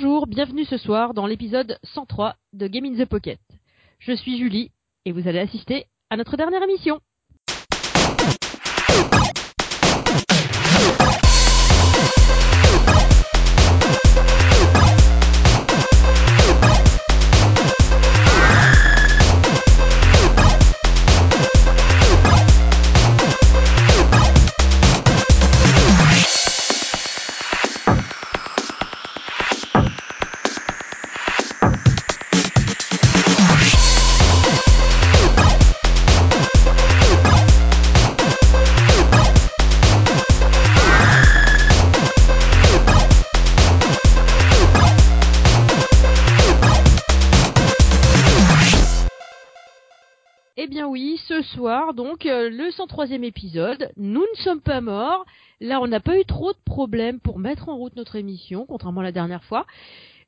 Bonjour, bienvenue ce soir dans l'épisode 103 de Game in the Pocket. Je suis Julie et vous allez assister à notre dernière émission. Le 103e épisode, nous ne sommes pas morts. Là, on n'a pas eu trop de problèmes pour mettre en route notre émission, contrairement à la dernière fois.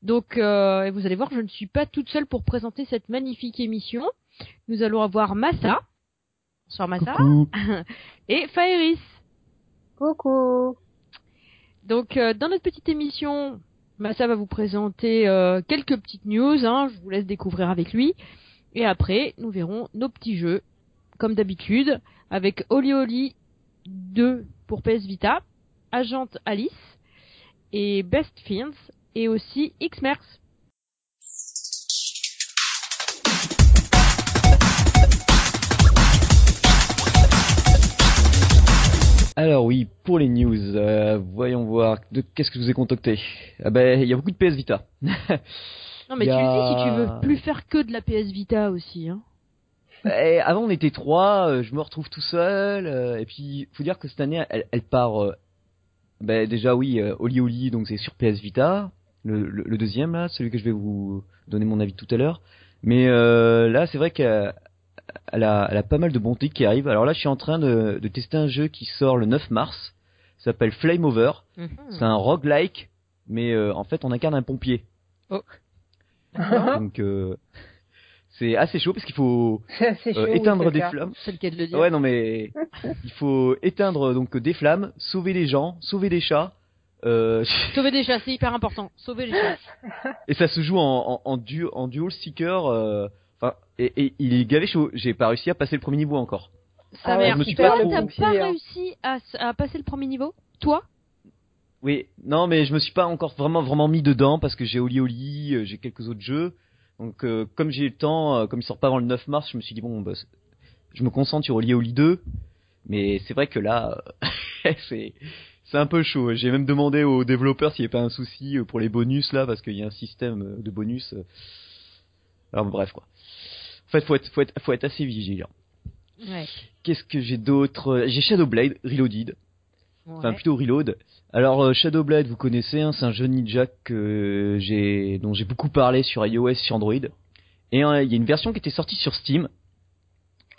Donc, euh, et vous allez voir, je ne suis pas toute seule pour présenter cette magnifique émission. Nous allons avoir Massa. Bonsoir Massa. Coucou. Et Fairis. Coucou. Donc, euh, dans notre petite émission, Massa va vous présenter euh, quelques petites news. Hein, je vous laisse découvrir avec lui. Et après, nous verrons nos petits jeux, comme d'habitude, avec Oli Oli 2 pour PS Vita, Agent Alice et Best Fiends, et aussi X-Mers. Alors oui, pour les news, euh, voyons voir. De qu'est-ce que je vous ai contacté Ah ben, il y a beaucoup de PS Vita. Non mais tu le dis si tu veux plus faire que de la PS Vita aussi. Hein. Et avant, on était trois. euh, je me retrouve tout seul. euh, et puis, faut dire que cette année, elle, elle part. euh, ben déjà oui, euh, Oli Oli, donc c'est sur PS Vita. Le, le- le deuxième là, celui que je vais vous donner mon avis tout à l'heure. Mais euh, là, c'est vrai qu'elle elle a, elle a pas mal de bons titres qui arrivent. Alors là, je suis en train de, de tester un jeu qui sort le 9 mars. S'appelle Flame Over. Mhm. C'est un roguelike, mais euh, en fait, on incarne un pompier. Oh. Donc, euh, c'est assez chaud parce qu'il faut euh, chaud, éteindre des flammes. C'est le cas de le dire. Ouais, non, mais il faut éteindre donc des flammes, sauver les gens, sauver des chats. Euh, Sauver des chats, c'est hyper important. Sauver les chats. et ça se joue en, en, en, du- en dual seeker. euh, Enfin, et, et il est gavé chaud. J'ai pas réussi à passer le premier niveau encore. Ça Ah ouais, me suis pas t'as pas hein. réussi à, à passer le premier niveau? Toi? Oui, non, mais je me suis pas encore vraiment vraiment mis dedans parce que j'ai Oli Oli, j'ai quelques autres jeux. Donc euh, comme j'ai le temps, euh, comme il sort pas avant le 9 mars, je me suis dit bon, bah, je me concentre sur Oli Oli 2. Mais c'est vrai que là, euh, c'est c'est un peu chaud. J'ai même demandé aux développeurs s'il n'y avait pas un souci pour les bonus là, parce qu'il y a un système de bonus. Alors bref quoi. En fait, faut être faut être faut être assez vigilant. Ouais. Qu'est-ce que j'ai d'autre? J'ai Shadowblade Reloaded enfin plutôt Reload. Alors euh, Shadowblade, vous connaissez, hein, c'est un jeu ninja que dont j'ai beaucoup parlé sur iOS, sur Android. Et euh, il y a une version qui était sortie sur Steam.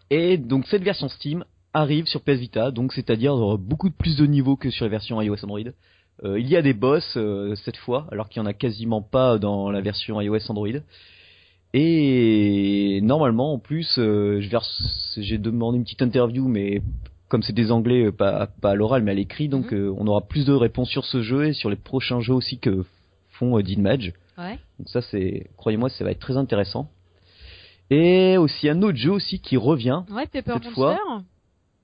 Et donc cette version Steam arrive sur PS Vita, donc c'est-à-dire euh, beaucoup plus de niveaux que sur les versions iOS Android. Il y a des boss cette fois, alors qu'il y en a quasiment pas dans la version iOS Android. Et normalement, en plus, j'ai demandé une petite interview, mais comme c'est des anglais, euh, pas, pas à l'oral, mais à l'écrit, donc Mhm. euh, on aura plus de réponses sur ce jeu et sur les prochains jeux aussi que font euh. Ouais. Donc ça, c'est, croyez-moi, ça va être très intéressant. Et aussi un autre jeu aussi qui revient. Ouais, Pepper Cette Monster. fois.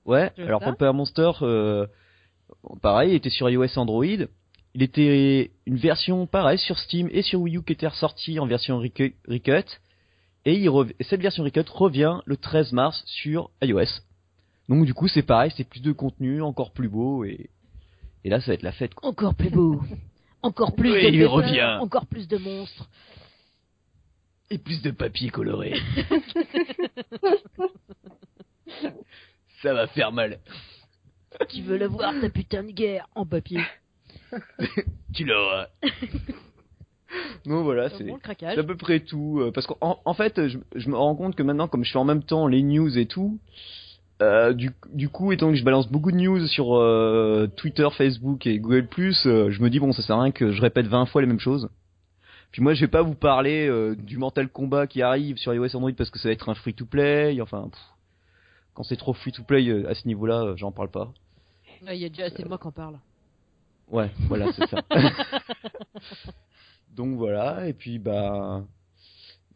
Ouais. Je Alors. Paper Monster, euh, pareil, il était sur iOS, Android. Il était une version pareil sur Steam et sur Wii U qui était ressortie en version recu- recut. Et il rev- et cette version recut revient le 13 mars sur iOS. Donc du coup c'est pareil, c'est plus de contenu, encore plus beau et, et là ça va être la fête. quoi. Encore plus beau. Encore plus Oui, de il revient. Encore plus de monstres. Et plus de papier coloré. ça va faire mal. Tu veux le voir, ta putain de guerre en papier? Tu l'auras. non voilà, C'est à peu près tout. euh, Parce qu'en en fait, je, je me rends compte que maintenant, comme je fais en même temps les news et tout, euh, du, du coup, étant que je balance beaucoup de news sur euh, Twitter, Facebook et Google+, euh, je me dis bon, ça sert à rien que je répète 20 fois les mêmes choses. Puis moi, je vais pas vous parler euh, du Mortal Kombat qui arrive sur iOS Android parce que ça va être un free-to-play. Enfin, pff, quand c'est trop free-to-play euh, à ce niveau-là, euh, j'en parle pas. Ouais, Il y a déjà assez de moi qui en parle. Ouais, voilà, c'est ça. Donc voilà, et puis bah,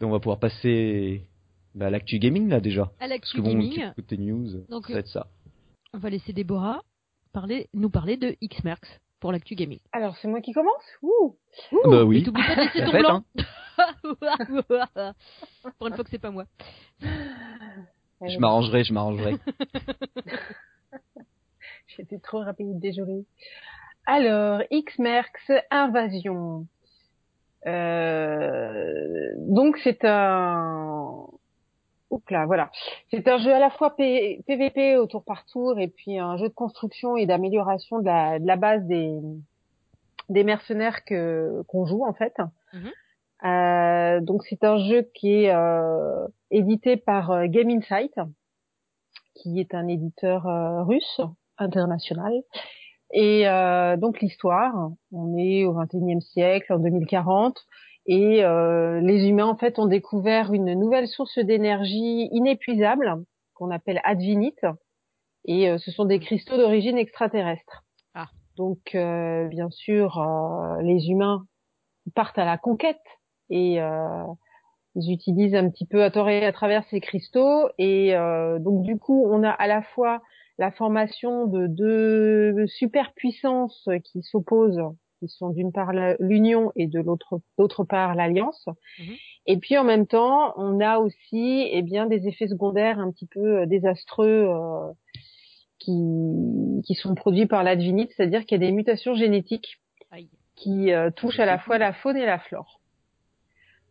on va pouvoir passer bah, l'actu gaming là déjà. À Parce l'actu que bon, gaming, côté news, Donc, ça va être ça. on va laisser Déborah parler, nous parler de X-Merx pour l'actu gaming. Alors, c'est moi qui commence Ouh. Bah oui. Et t'oublies pas de laisser La ton blanc. hein. pour une fois que c'est pas moi. Je m'arrangerai, je m'arrangerai. J'étais trop rapide, désolée. Alors, X-Merx Invasion. Euh, donc c'est un... Là, voilà. C'est un jeu à la fois P- PVP au tour par tour et puis un jeu de construction et d'amélioration de la, de la base des, des mercenaires que qu'on joue en fait. Mhm. Euh, donc c'est un jeu qui est euh, édité par euh, Game Insight, qui est un éditeur euh, russe international. Et donc l'histoire, on est au 21e siècle, en 2040, et euh, les humains en fait ont découvert une nouvelle source d'énergie inépuisable qu'on appelle Advinite, et euh, ce sont des cristaux d'origine extraterrestre. Ah. Donc euh, bien sûr, euh, les humains partent à la conquête et euh, ils utilisent un petit peu à tort et à travers ces cristaux, et euh, donc du coup on a à la fois la formation de deux superpuissances qui s'opposent, qui sont d'une part l'Union et de l'autre d'autre part l'Alliance. Mhm. Et puis en même temps, on a aussi eh bien des effets secondaires un petit peu euh, désastreux euh, qui qui sont produits par l'advinite, c'est-à-dire qu'il y a des mutations génétiques Aïe. qui euh, touchent à la fois la faune et la flore.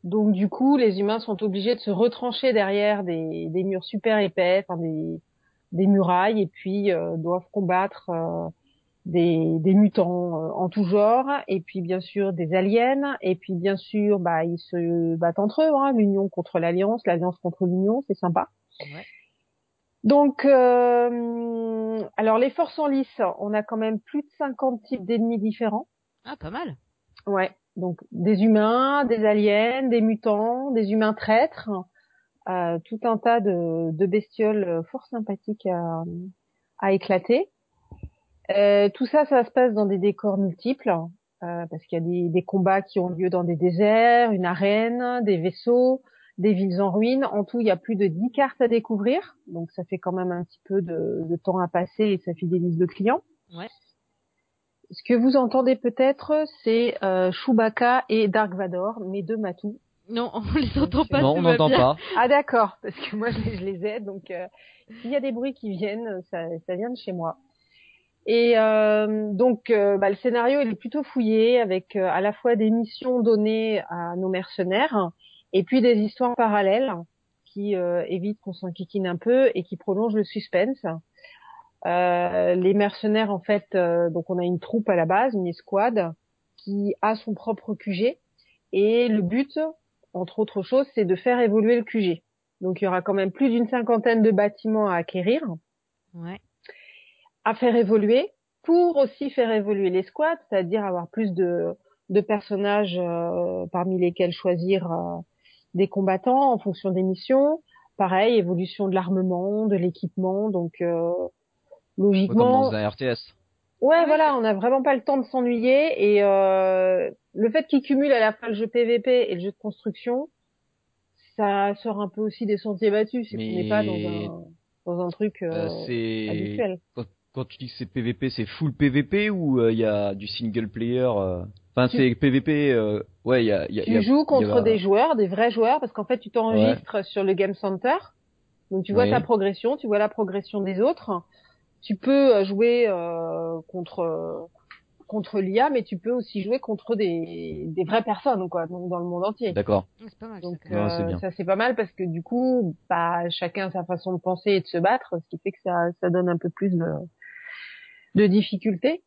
Donc du coup, les humains sont obligés de se retrancher derrière des, des murs super épais, enfin des, des murailles, et puis euh, doivent combattre euh, des, des mutants euh, en tout genre, et puis bien sûr des aliens, et puis bien sûr, bah ils se battent entre eux, hein, l'union contre l'alliance, l'alliance contre l'union, c'est sympa. Ouais. Donc, euh, alors les forces en lice, on a quand même plus de 50 types d'ennemis différents. Ah, pas mal. Ouais, donc des humains, des aliens, des mutants, des humains traîtres, euh, tout un tas de, de bestioles euh, fort sympathiques à, à éclater. Euh, tout ça, ça se passe dans des décors multiples, euh, parce qu'il y a des, des combats qui ont lieu dans des déserts, une arène, des vaisseaux, des villes en ruine. En tout, il y a plus de 10 cartes à découvrir, donc ça fait quand même un petit peu de, de temps à passer et ça fidélise le client. Ouais. Ce que vous entendez peut-être, c'est euh, Chewbacca et Dark Vador, mes deux matous. Non, on les entend pas. non, on n'entend pas. Ah d'accord, parce que moi je les, je les aide, donc euh, s'il y a des bruits qui viennent, ça, ça vient de chez moi. Et euh, donc euh, bah, le scénario il est plutôt fouillé avec euh, à la fois des missions données à nos mercenaires et puis des histoires parallèles qui euh, évitent qu'on s'enquiquine un peu et qui prolongent le suspense. Euh, les mercenaires en fait, donc on a une troupe à la base, une escouade qui a son propre QG et le but, entre autres choses, c'est de faire évoluer le QG. Donc il y aura quand même plus d'une cinquantaine de bâtiments à acquérir Ouais. À faire évoluer pour aussi faire évoluer les squads, c'est-à-dire avoir plus de, de personnages euh, parmi lesquels choisir euh, des combattants en fonction des missions. Pareil, évolution de l'armement, de l'équipement, donc euh, Comme logiquement, dans un RTS. ouais, voilà, on n'a vraiment pas le temps de s'ennuyer et euh, le fait qu'ils cumulent à la fois le jeu PVP et le jeu de construction, ça sort un peu aussi des sentiers battus, c'est qu'on Mais- n'est pas dans un dans un truc euh, Euh, habituel. Quand, tu dis que c'est PVP, c'est full PVP ou il y a du single player euh, Enfin, Tu- c'est PVP. euh, Ouais, il y a. y a- Tu y a- joues contre a- des joueurs, des vrais joueurs, parce qu'en fait, tu t'enregistres sur le Game Center. Donc, tu vois Ouais. ta progression, tu vois la progression des autres. Tu peux euh, jouer euh, contre euh, contre l'IA, mais tu peux aussi jouer contre des, des vraies personnes, quoi, donc dans le monde entier. D'accord. C'est pas mal. Donc. Ouais, euh, bien. ça c'est pas mal parce que du coup, bah chacun a sa façon de penser et de se battre, ce qui fait que ça ça donne un peu plus de de difficulté.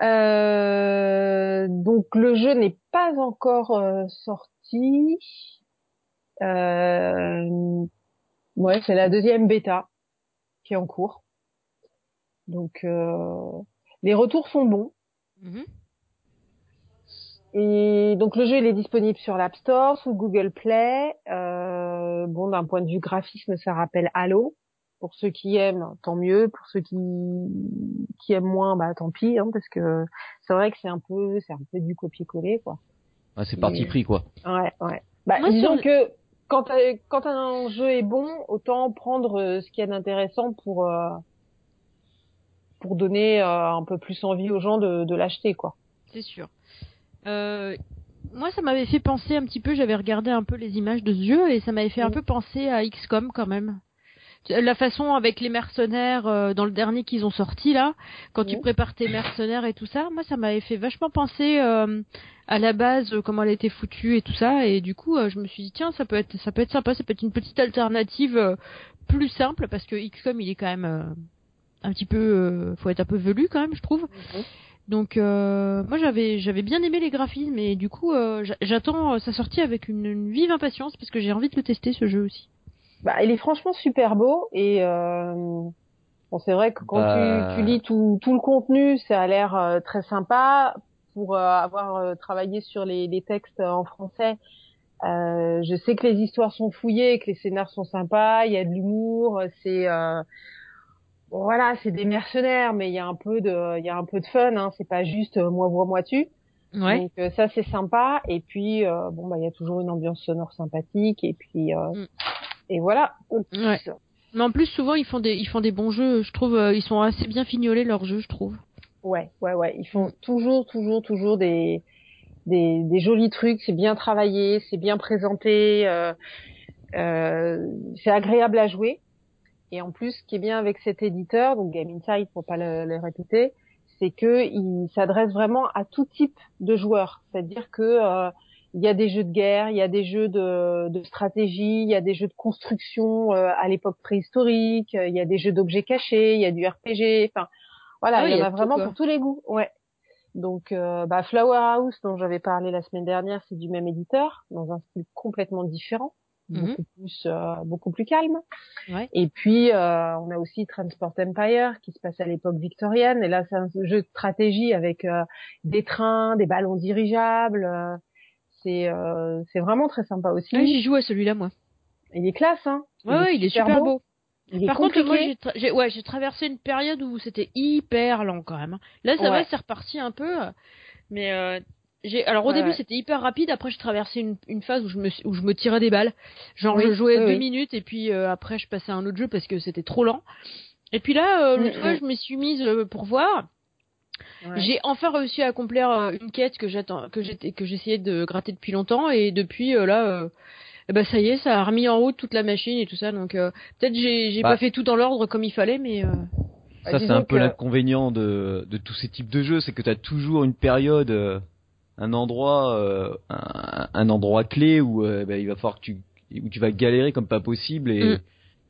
Euh, donc le jeu n'est pas encore euh, sorti. Euh, ouais, c'est la deuxième bêta qui est en cours. Donc euh, les retours sont bons. Mhm. Et donc le jeu il est disponible sur l'App Store, sous Google Play. Euh, bon, d'un point de vue graphisme, ça rappelle Halo. Pour ceux qui aiment, tant mieux. Pour ceux qui qui aiment moins, bah tant pis, hein, parce que c'est vrai que c'est un peu c'est un peu du copier-coller quoi. Ouais, c'est parti pris quoi. Ouais, ouais. Bah, disons que quand, quand un jeu est bon, autant prendre euh, ce qu'il y a d'intéressant pour euh, pour donner euh, un peu plus envie aux gens de, de l'acheter, quoi. C'est sûr. Euh, moi, ça m'avait fait penser un petit peu. J'avais regardé un peu les images de ce jeu et ça m'avait fait un peu penser à XCOM quand même. La façon avec les mercenaires dans le dernier qu'ils ont sorti là, quand tu prépares tes mercenaires et tout ça, moi ça m'avait fait vachement penser euh, à la base euh, comment elle était foutue et tout ça. Et du coup euh, je me suis dit tiens ça peut être ça peut être sympa ça peut être une petite alternative euh, plus simple parce que XCOM il est quand même un petit peu faut être un peu velu quand même je trouve. Mhm. donc moi j'avais j'avais bien aimé les graphismes et du coup j'attends sa sortie avec une, vive impatience parce que j'ai envie de le tester ce jeu aussi bah il est franchement super beau et Bon, c'est vrai que quand tu, bah. tu, lis tout, tout le contenu, ça a l'air très sympa pour euh, avoir euh, travaillé sur les, les, textes en français, euh, je sais que les histoires sont fouillées, que les scénars sont sympas, il y a de l'humour, c'est euh, voilà, c'est des mercenaires, mais il y a un peu de, il y a un peu de fun, hein, c'est pas juste moi vois moi tu. Ouais. Donc ça c'est sympa et puis bon bah il y a toujours une ambiance sonore sympathique et puis mm. Et voilà. Ouais. Mais en plus souvent ils font des ils font des bons jeux, je trouve ils sont assez bien fignolés leurs jeux, je trouve. Ouais, ouais, ouais. Ils font toujours, toujours, toujours des, des, des jolis trucs. C'est bien travaillé, c'est bien présenté, euh, euh, c'est agréable à jouer. Et en plus, ce qui est bien avec cet éditeur, donc Game Insight pour pas le, le répéter, c'est que il s'adresse vraiment à tout type de joueurs. C'est-à-dire que euh, il y a des jeux de guerre, il y a des jeux de, de stratégie, il y a des jeux de construction euh, à l'époque préhistorique, il y a des jeux d'objets cachés, il y a du RPG. Enfin, voilà, ah il y, en a, vraiment pour tous les goûts. Ouais. Donc, euh, bah, Flower House, dont j'avais parlé la semaine dernière, c'est du même éditeur, dans un style complètement différent, mhm. beaucoup plus, euh, beaucoup plus calme. Ouais. Et puis, euh, on a aussi Transport Empire, qui se passe à l'époque victorienne. Et là, c'est un jeu de stratégie avec euh, des trains, des ballons dirigeables. Euh, c'est, vraiment très sympa aussi. Oui, j'ai joué à celui-là, moi. Il est classe, hein. Ouais, il, est, super, beau. Par contre, moi, j'ai ouais, j'ai traversé une période où c'était hyper lent quand même. Là, ça va, c'est reparti un peu, mais euh, j'ai alors au début c'était hyper rapide. Après, j'ai traversé une, une phase où je me où je me tirais des balles. Genre, je jouais deux minutes et puis euh, après, je passais à un autre jeu parce que c'était trop lent. Et puis là, euh, l'autre mm, fois, mm. je me suis mise euh, pour voir. J'ai enfin réussi à accomplir une quête que j'attends, que j'étais, que j'essayais de gratter depuis longtemps et depuis là, eh ben ça y est, ça a remis en route toute la machine et tout ça. Donc euh, peut-être j'ai j'ai bah. pas fait tout dans l'ordre comme il fallait, mais euh, ça bah, c'est un peu l'inconvénient de de tous ces types de jeux, c'est que tu as toujours une période, euh, un endroit, un, un, endroit clé où bah, il va falloir que tu où tu vas galérer comme pas possible et mm.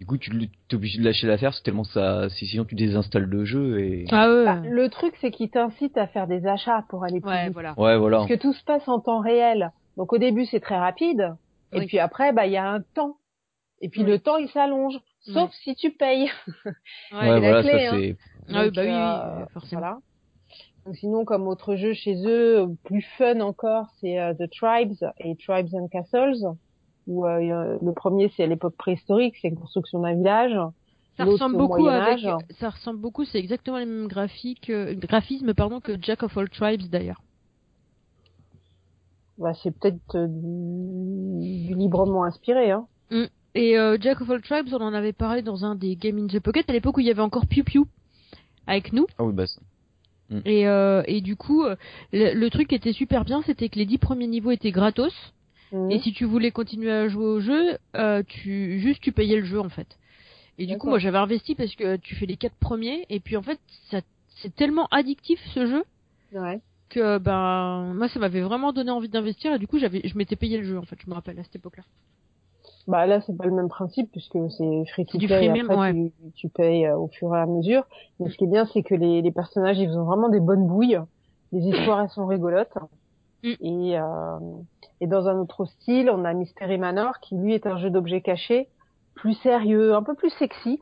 Du coup tu es obligé de lâcher l'affaire c'est tellement ça sinon tu désinstalles le jeu et ah ouais. le truc c'est qu'il t'incite à faire des achats pour aller plus ouais, Voilà. ouais voilà parce que tout se passe en temps réel donc au début c'est très rapide et puis après, bah, il y a un temps. Et puis le temps, il s'allonge. Sauf si tu payes. ouais, ouais voilà, clé, ça hein. c'est. Ah oui, bah oui, euh, forcément. Voilà. Donc, sinon, comme autre jeu chez eux, plus fun encore, c'est euh, The Tribes et Tribes and Castles. Où euh, le premier, c'est à l'époque préhistorique, c'est une construction d'un village. Ça ressemble beaucoup avec, ça ressemble beaucoup, c'est exactement les mêmes graphiques, graphismes pardon que Jack of All Tribes d'ailleurs bah, c'est peut-être euh, du, librement inspiré. Hein. Mm. Et euh, Jack of All Tribes, on en avait parlé dans un des Game in the Pocket à l'époque où il y avait encore Pew Pew avec nous. Ah oui, bah ça. Mm. Et, euh, et du coup, euh, le, truc qui était super bien, c'était que les dix premiers niveaux étaient gratos. Mm. Et si tu voulais continuer à jouer au jeu, euh, tu juste tu payais le jeu en fait. Et du coup, moi j'avais investi parce que tu fais les quatre premiers et puis en fait, ça c'est tellement addictif ce jeu. Ouais que ben moi ça m'avait vraiment donné envie d'investir et du coup j'avais je m'étais payé le jeu en fait je me rappelle à cette époque-là. Bah là c'est pas le même principe puisque c'est free to play et après tu, tu, payes euh, au fur et à mesure. Mais ce qui est bien c'est que les, les personnages ils ont vraiment des bonnes bouilles, les histoires elles sont rigolotes. Mm. Et, euh, et dans un autre style, on a Mystery Manor qui lui est un jeu d'objets cachés, plus sérieux, un peu plus sexy,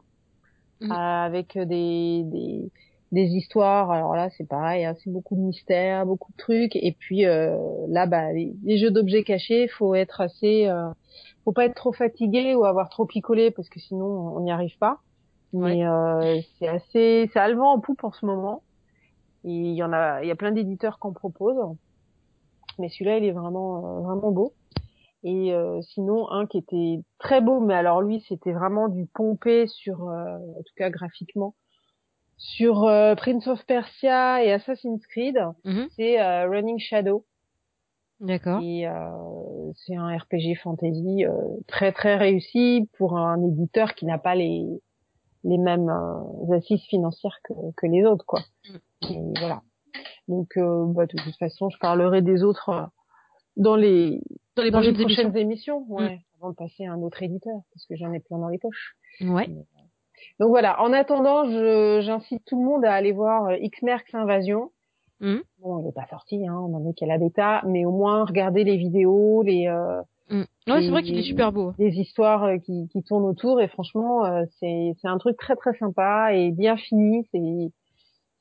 mm. avec des, des, des histoires. Alors là, c'est pareil, hein, c'est beaucoup de mystères, beaucoup de trucs. Et puis euh, là, bah, les, jeux d'objets cachés, faut être assez, euh, faut pas être trop fatigué ou avoir trop picolé parce que sinon on n'y arrive pas. Mais euh, c'est assez, c'est à en poupe en ce moment. Et il y en a, il y a plein d'éditeurs qu'on propose. Mais celui-là, il est vraiment, euh, vraiment beau. Et euh, sinon, un qui était très beau, mais alors lui, c'était vraiment du pompé sur, euh, en tout cas graphiquement, sur Prince of Persia et Assassin's Creed. Mhm. C'est Running Shadow. D'accord. Et c'est un RPG fantasy très très réussi pour un éditeur qui n'a pas les les mêmes assises financières que, que les autres, quoi. Mm. Et voilà. Donc, euh, bah, de toute façon, je parlerai des autres euh, dans les dans les, prochaines, émissions, ouais, mm. avant de passer à un autre éditeur, parce que j'en ai plein dans les poches. Ouais. Euh, donc voilà. En attendant, j'incite tout le monde à aller voir X-Merx Invasion. Mm. Bon, il n'est pas sorti, hein, on en est qu'à la bêta, mais au moins regardez les vidéos, les. Euh, Ouais, c'est vrai qu'il est super beau. Les histoires qui, qui tournent autour et franchement, c'est c'est un truc très très sympa et bien fini. C'est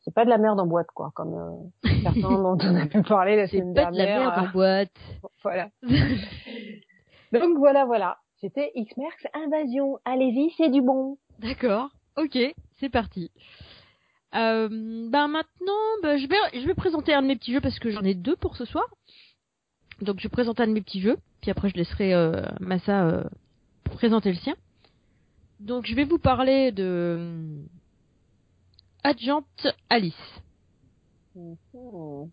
c'est pas de la merde en boîte, quoi, comme euh, certains dont on a pu parler la semaine dernière. C'est pas de la merde en boîte. Voilà. Donc voilà, voilà. C'était X-Merx Invasion. Allez-y, c'est du bon. D'accord. Ok, c'est parti. Euh, ben maintenant, ben, je vais je vais présenter un de mes petits jeux parce que j'en ai deux pour ce soir. Donc je vais présenter un de mes petits jeux, puis après je laisserai euh, Massa euh, présenter le sien. Donc je vais vous parler de Adjante Alice. Mhm.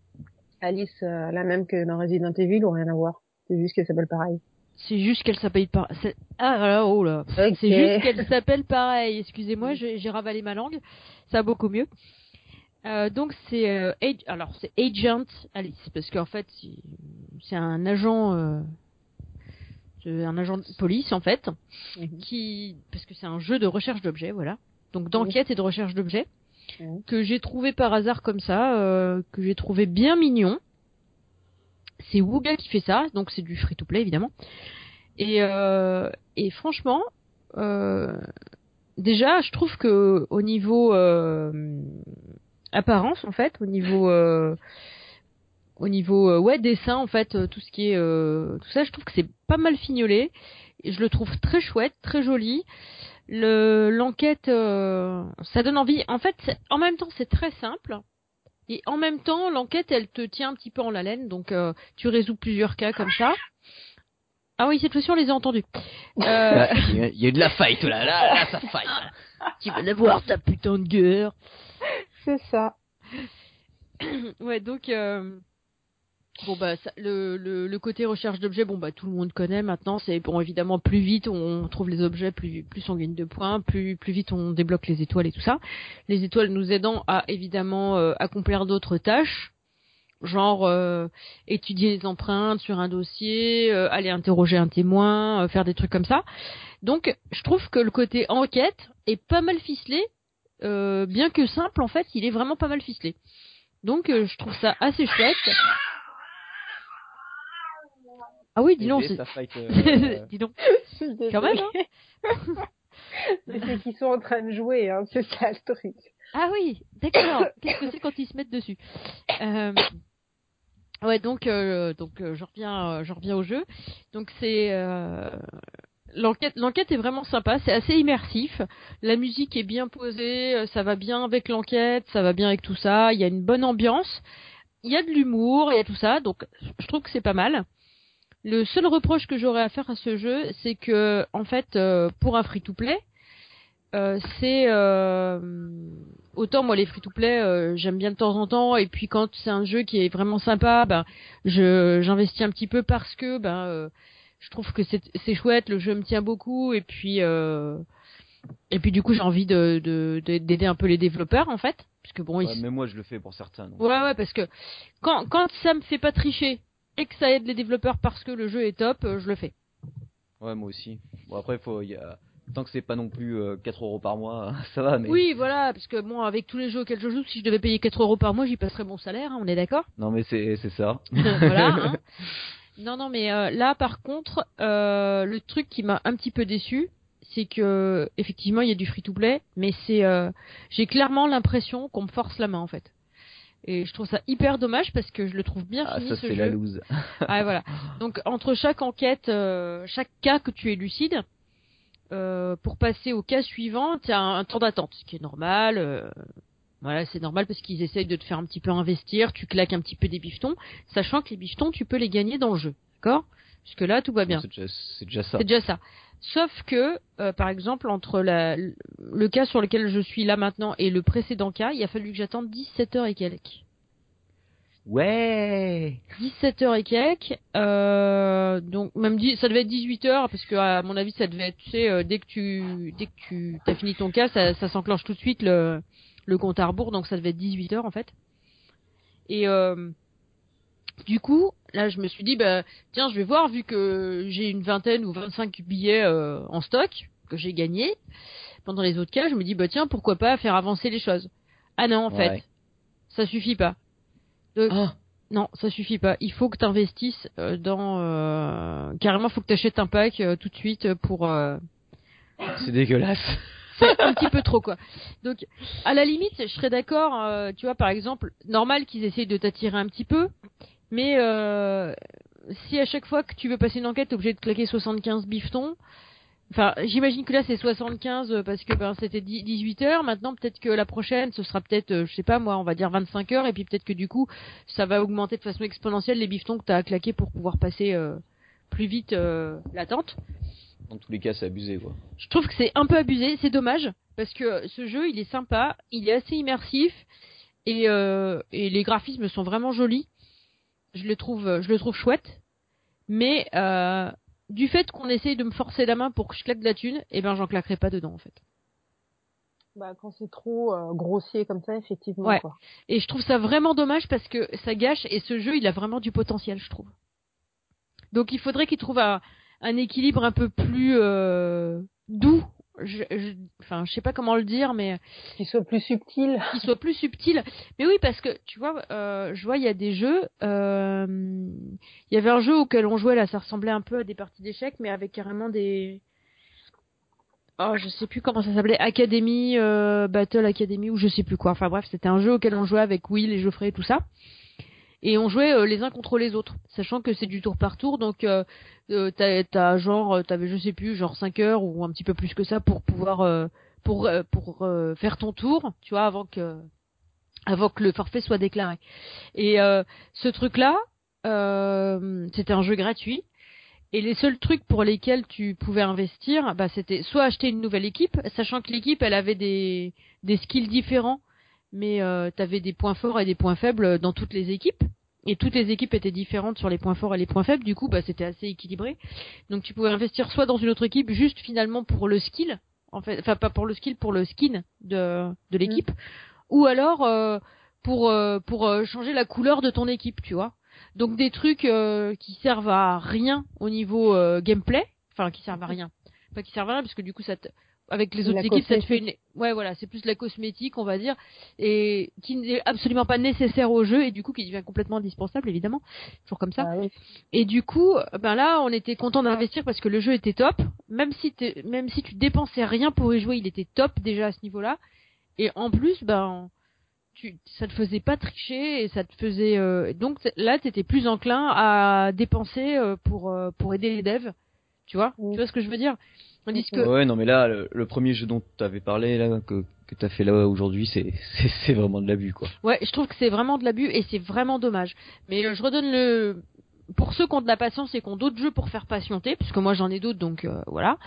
Alice, euh, la même que dans Resident Evil ou rien à voir C'est juste qu'elle s'appelle pareil. C'est juste qu'elle s'appelle pareil. Ah là, oh là. C'est juste qu'elle s'appelle pareil. Excusez-moi, j'ai ravalé ma langue. Ça va beaucoup mieux. Euh, donc c'est euh, alors c'est Agent Alice parce qu'en fait c'est un agent un agent de police en fait mhm. qui parce que c'est un jeu de recherche d'objets voilà donc d'enquête et de recherche d'objets que j'ai trouvé par hasard comme ça, euh, que j'ai trouvé bien mignon. C'est Wooga qui fait ça, donc c'est du free-to-play évidemment. Et, euh, et franchement, euh, déjà, je trouve que au niveau apparence, en fait, au niveau au niveau ouais dessin, en fait, tout ce qui est tout ça, je trouve que c'est pas mal fignolé. Je le trouve très chouette, très joli le l'enquête euh, ça donne envie. En fait en même temps c'est très simple. Et en même temps l'enquête elle te tient un petit peu en haleine. Donc euh, tu résous plusieurs cas comme ça. Ah oui cette fois-ci on les a entendus. Euh... il y a de la fight là là, là ça fight tu vas la voir ta putain de gueule. C'est ça. Ouais donc euh, Bon bah le, le, le, côté recherche d'objets, bon bah tout le monde connaît maintenant. C'est bon évidemment plus vite on trouve les objets, plus plus on gagne de points, plus plus vite on débloque les étoiles et tout ça. Les étoiles nous aidant à évidemment euh, accomplir d'autres tâches, genre euh, étudier les empreintes sur un dossier, euh, aller interroger un témoin, faire des trucs comme ça. Donc je trouve que le côté enquête est pas mal ficelé, bien que simple en fait, il est vraiment pas mal ficelé. Donc je trouve ça assez chouette. Ah oui, dis donc. Euh, dis donc. Quand même. Hein c'est qu'ils sont en train de jouer, hein, c'est ça le truc. Ah oui, d'accord. Qu'est-ce que c'est quand ils se mettent dessus? Euh... Ouais, donc euh, donc euh, je reviens je reviens au jeu. Donc c'est l'enquête l'enquête est vraiment sympa, c'est assez immersif. La musique est bien posée, ça va bien avec l'enquête, ça va bien avec tout ça. Il y a une bonne ambiance, il y a de l'humour, il y a tout ça. Donc je trouve que c'est pas mal. Le seul reproche que j'aurais à faire à ce jeu, c'est que en fait, euh, pour un free-to-play, euh, c'est euh, autant moi les free-to-play, j'aime bien de temps en temps, et puis quand c'est un jeu qui est vraiment sympa, ben je j'investis un petit peu parce que ben je trouve que c'est chouette, le jeu me tient beaucoup, et puis et puis du coup j'ai envie de d'aider un peu les développeurs en fait, puisque bon. Ouais, Mais moi je le fais pour certains. Ouais ouais parce que quand quand ça me fait pas tricher et que ça aide les développeurs parce que le jeu est top, euh, je le fais. Ouais, moi aussi. Bon, après, faut, y a... tant que c'est pas non plus 4 euh, euros par mois, ça va. Mais... Oui, voilà, parce que bon, avec tous les jeux auxquels je joue, si je devais payer 4 euros par mois, j'y passerais mon salaire, hein, on est d'accord? Non, mais c'est, c'est ça. voilà. Hein. Non, non, mais euh, là, par contre, le truc qui m'a un petit peu déçu, c'est que effectivement, il y a du free-to-play, mais c'est, j'ai clairement l'impression qu'on me force la main, en fait. Et je trouve ça hyper dommage parce que je le trouve bien ah, fini ça, ce jeu. la loose. ah voilà. Donc entre chaque enquête, euh, chaque cas que tu élucides, pour passer au cas suivant, tu as un, temps d'attente, ce qui est normal. voilà, c'est normal parce qu'ils essayent de te faire un petit peu investir, tu claques un petit peu des bifetons, sachant que les bifetons, tu peux les gagner dans le jeu, d'accord? Jusque là, tout va bien. C'est déjà, ça. C'est déjà ça. Sauf que, par exemple, entre la, le cas sur lequel je suis là maintenant et le précédent cas, il a fallu que j'attende 17 heures et quelques. Ouais. 17h et quelques. Euh, donc même dit, ça devait être 18h parce que à mon avis ça devait être tu sais euh, dès que tu dès que tu as fini ton cas ça, ça s'enclenche tout de suite le le compte à rebours donc ça devait être 18h en fait. Et euh, du coup, là je me suis dit bah tiens, je vais voir vu que j'ai une vingtaine ou 25 billets euh, en stock que j'ai gagné pendant les autres cas, je me dis bah tiens, pourquoi pas faire avancer les choses. Ah non en fait. Ça suffit pas ah. Non, ça suffit pas. Il faut que tu investisses euh, dans euh, carrément, faut que tu achètes un pack euh, tout de suite pour. C'est dégueulasse. C'est un petit peu trop quoi. Donc, à la limite, je serais d'accord. tu vois, par exemple, normal qu'ils essayent de t'attirer un petit peu, mais si à chaque fois que tu veux passer une enquête, t'es obligé de claquer 75 biftons, Enfin, j'imagine que là c'est 75 euh, parce que ben, c'était 18 heures. Maintenant, peut-être que la prochaine, ce sera peut-être, euh, je sais pas moi, on va dire 25 heures. Et puis peut-être que du coup, ça va augmenter de façon exponentielle les biftons que tu as à claquer pour pouvoir passer euh, plus vite l'attente. Dans tous les cas, c'est abusé quoi. Je trouve que c'est un peu abusé. C'est dommage parce que ce jeu, il est sympa, il est assez immersif et, et les graphismes sont vraiment jolis. Je le trouve, je le trouve chouette. Mais du fait qu'on essaye de me forcer la main pour que je claque de la thune, eh ben j'en claquerai pas dedans en fait. Bah quand c'est trop euh, grossier comme ça, effectivement. Ouais. Et je trouve ça vraiment dommage parce que ça gâche et ce jeu il a vraiment du potentiel, je trouve. Donc il faudrait qu'il trouve un, équilibre un peu plus euh, doux je, je, enfin, je sais pas comment le dire, mais qu'il soit plus subtil. Qu'il soit plus subtil. Mais oui, parce que tu vois, euh, je vois, il y a des jeux. Euh, il y avait un jeu auquel on jouait là, ça ressemblait un peu à des parties d'échecs, mais avec carrément des. Oh, je sais plus comment ça s'appelait, Academy, euh, Battle Academy ou je sais plus quoi. Enfin bref, c'était un jeu auquel on jouait avec Will et Geoffrey et tout ça et on jouait euh, les uns contre les autres, sachant que c'est du tour par tour, donc euh, euh t'as, t'as genre, euh, t'avais je sais plus, genre 5 heures ou un petit peu plus que ça pour pouvoir pour pour faire ton tour, tu vois, avant que avant que le forfait soit déclaré. Et ce truc-là, c'était un jeu gratuit. Et les seuls trucs pour lesquels tu pouvais investir, bah, c'était soit acheter une nouvelle équipe, sachant que l'équipe, elle avait des, des skills différents mais euh, tu avais des points forts et des points faibles dans toutes les équipes. Et toutes les équipes étaient différentes sur les points forts et les points faibles, du coup bah, c'était assez équilibré. Donc tu pouvais investir soit dans une autre équipe juste finalement pour le skill, en fait, enfin pas pour le skill, pour le skin de, de l'équipe, mm. ou alors euh, pour euh, pour euh, changer la couleur de ton équipe, tu vois. Donc des trucs euh, qui servent à rien au niveau gameplay, enfin qui servent à rien, pas qui servent à rien parce que du coup ça te avec les autres équipes, ça te fait une, ouais, voilà, c'est plus la cosmétique, on va dire, et qui n'est absolument pas nécessaire au jeu, et du coup, qui devient complètement indispensable, évidemment, toujours comme ça. Ah et du coup, ben là, on était content d'investir parce que le jeu était top, même si même si tu dépensais rien pour y jouer, il était top déjà à ce niveau-là, et en plus, ben, tu, ça te faisait pas tricher et ça te faisait, euh, donc là, t'étais plus enclin à dépenser euh, pour euh, pour aider les devs, tu vois, tu vois ce que je veux dire? Que... Ouais, non, mais là, le, premier jeu dont tu avais parlé, là, que, que tu as fait là aujourd'hui, c'est, c'est, vraiment de l'abus, quoi. Ouais, je trouve que c'est vraiment de l'abus et c'est vraiment dommage. Mais euh, je redonne le. Pour ceux qui ont de la patience et qui ont d'autres jeux pour faire patienter, puisque moi j'en ai d'autres, donc euh, voilà.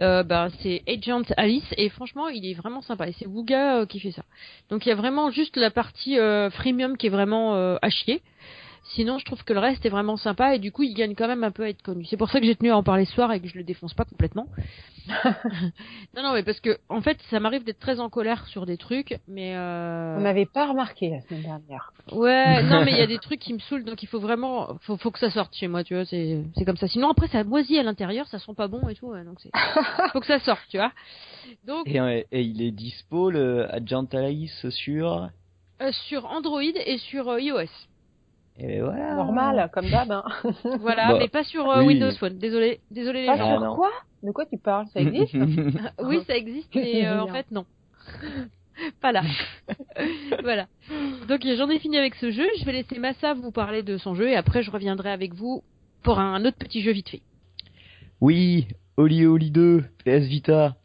Euh, bah, c'est Agent Alice et franchement il est vraiment sympa et c'est Wuga qui fait ça. Donc il y a vraiment juste la partie freemium qui est vraiment à chier. Sinon, je trouve que le reste est vraiment sympa et du coup, il gagne quand même un peu à être connu. C'est pour ça que j'ai tenu à en parler ce soir et que je le défonce pas complètement. non, non, mais parce que en fait, ça m'arrive d'être très en colère sur des trucs, mais euh... on n'avait pas remarqué la semaine dernière. Ouais, non, mais il y a des trucs qui me saoulent, donc il faut vraiment, faut, faut que ça sorte chez moi, tu vois. C'est, c'est comme ça. Sinon, après, ça moisit à l'intérieur, ça sent pas bon et tout, donc c'est, faut que ça sorte, tu vois. Donc. Et, et il est dispo le Agent Alice sur. Euh, sur Android et sur euh, iOS. Et voilà. Normal, comme d'hab. Hein. voilà, mais pas sur euh, Windows Phone. Désolé, désolé les ah, gens. Sur quoi? De quoi tu parles? Ça existe? Oui, ça existe, mais euh, en fait non. pas là. voilà. Donc j'en ai fini avec ce jeu. Je vais laisser Massa vous parler de son jeu et après je reviendrai avec vous pour un autre petit jeu vite fait. Oui, Oli Oli 2, PS Vita,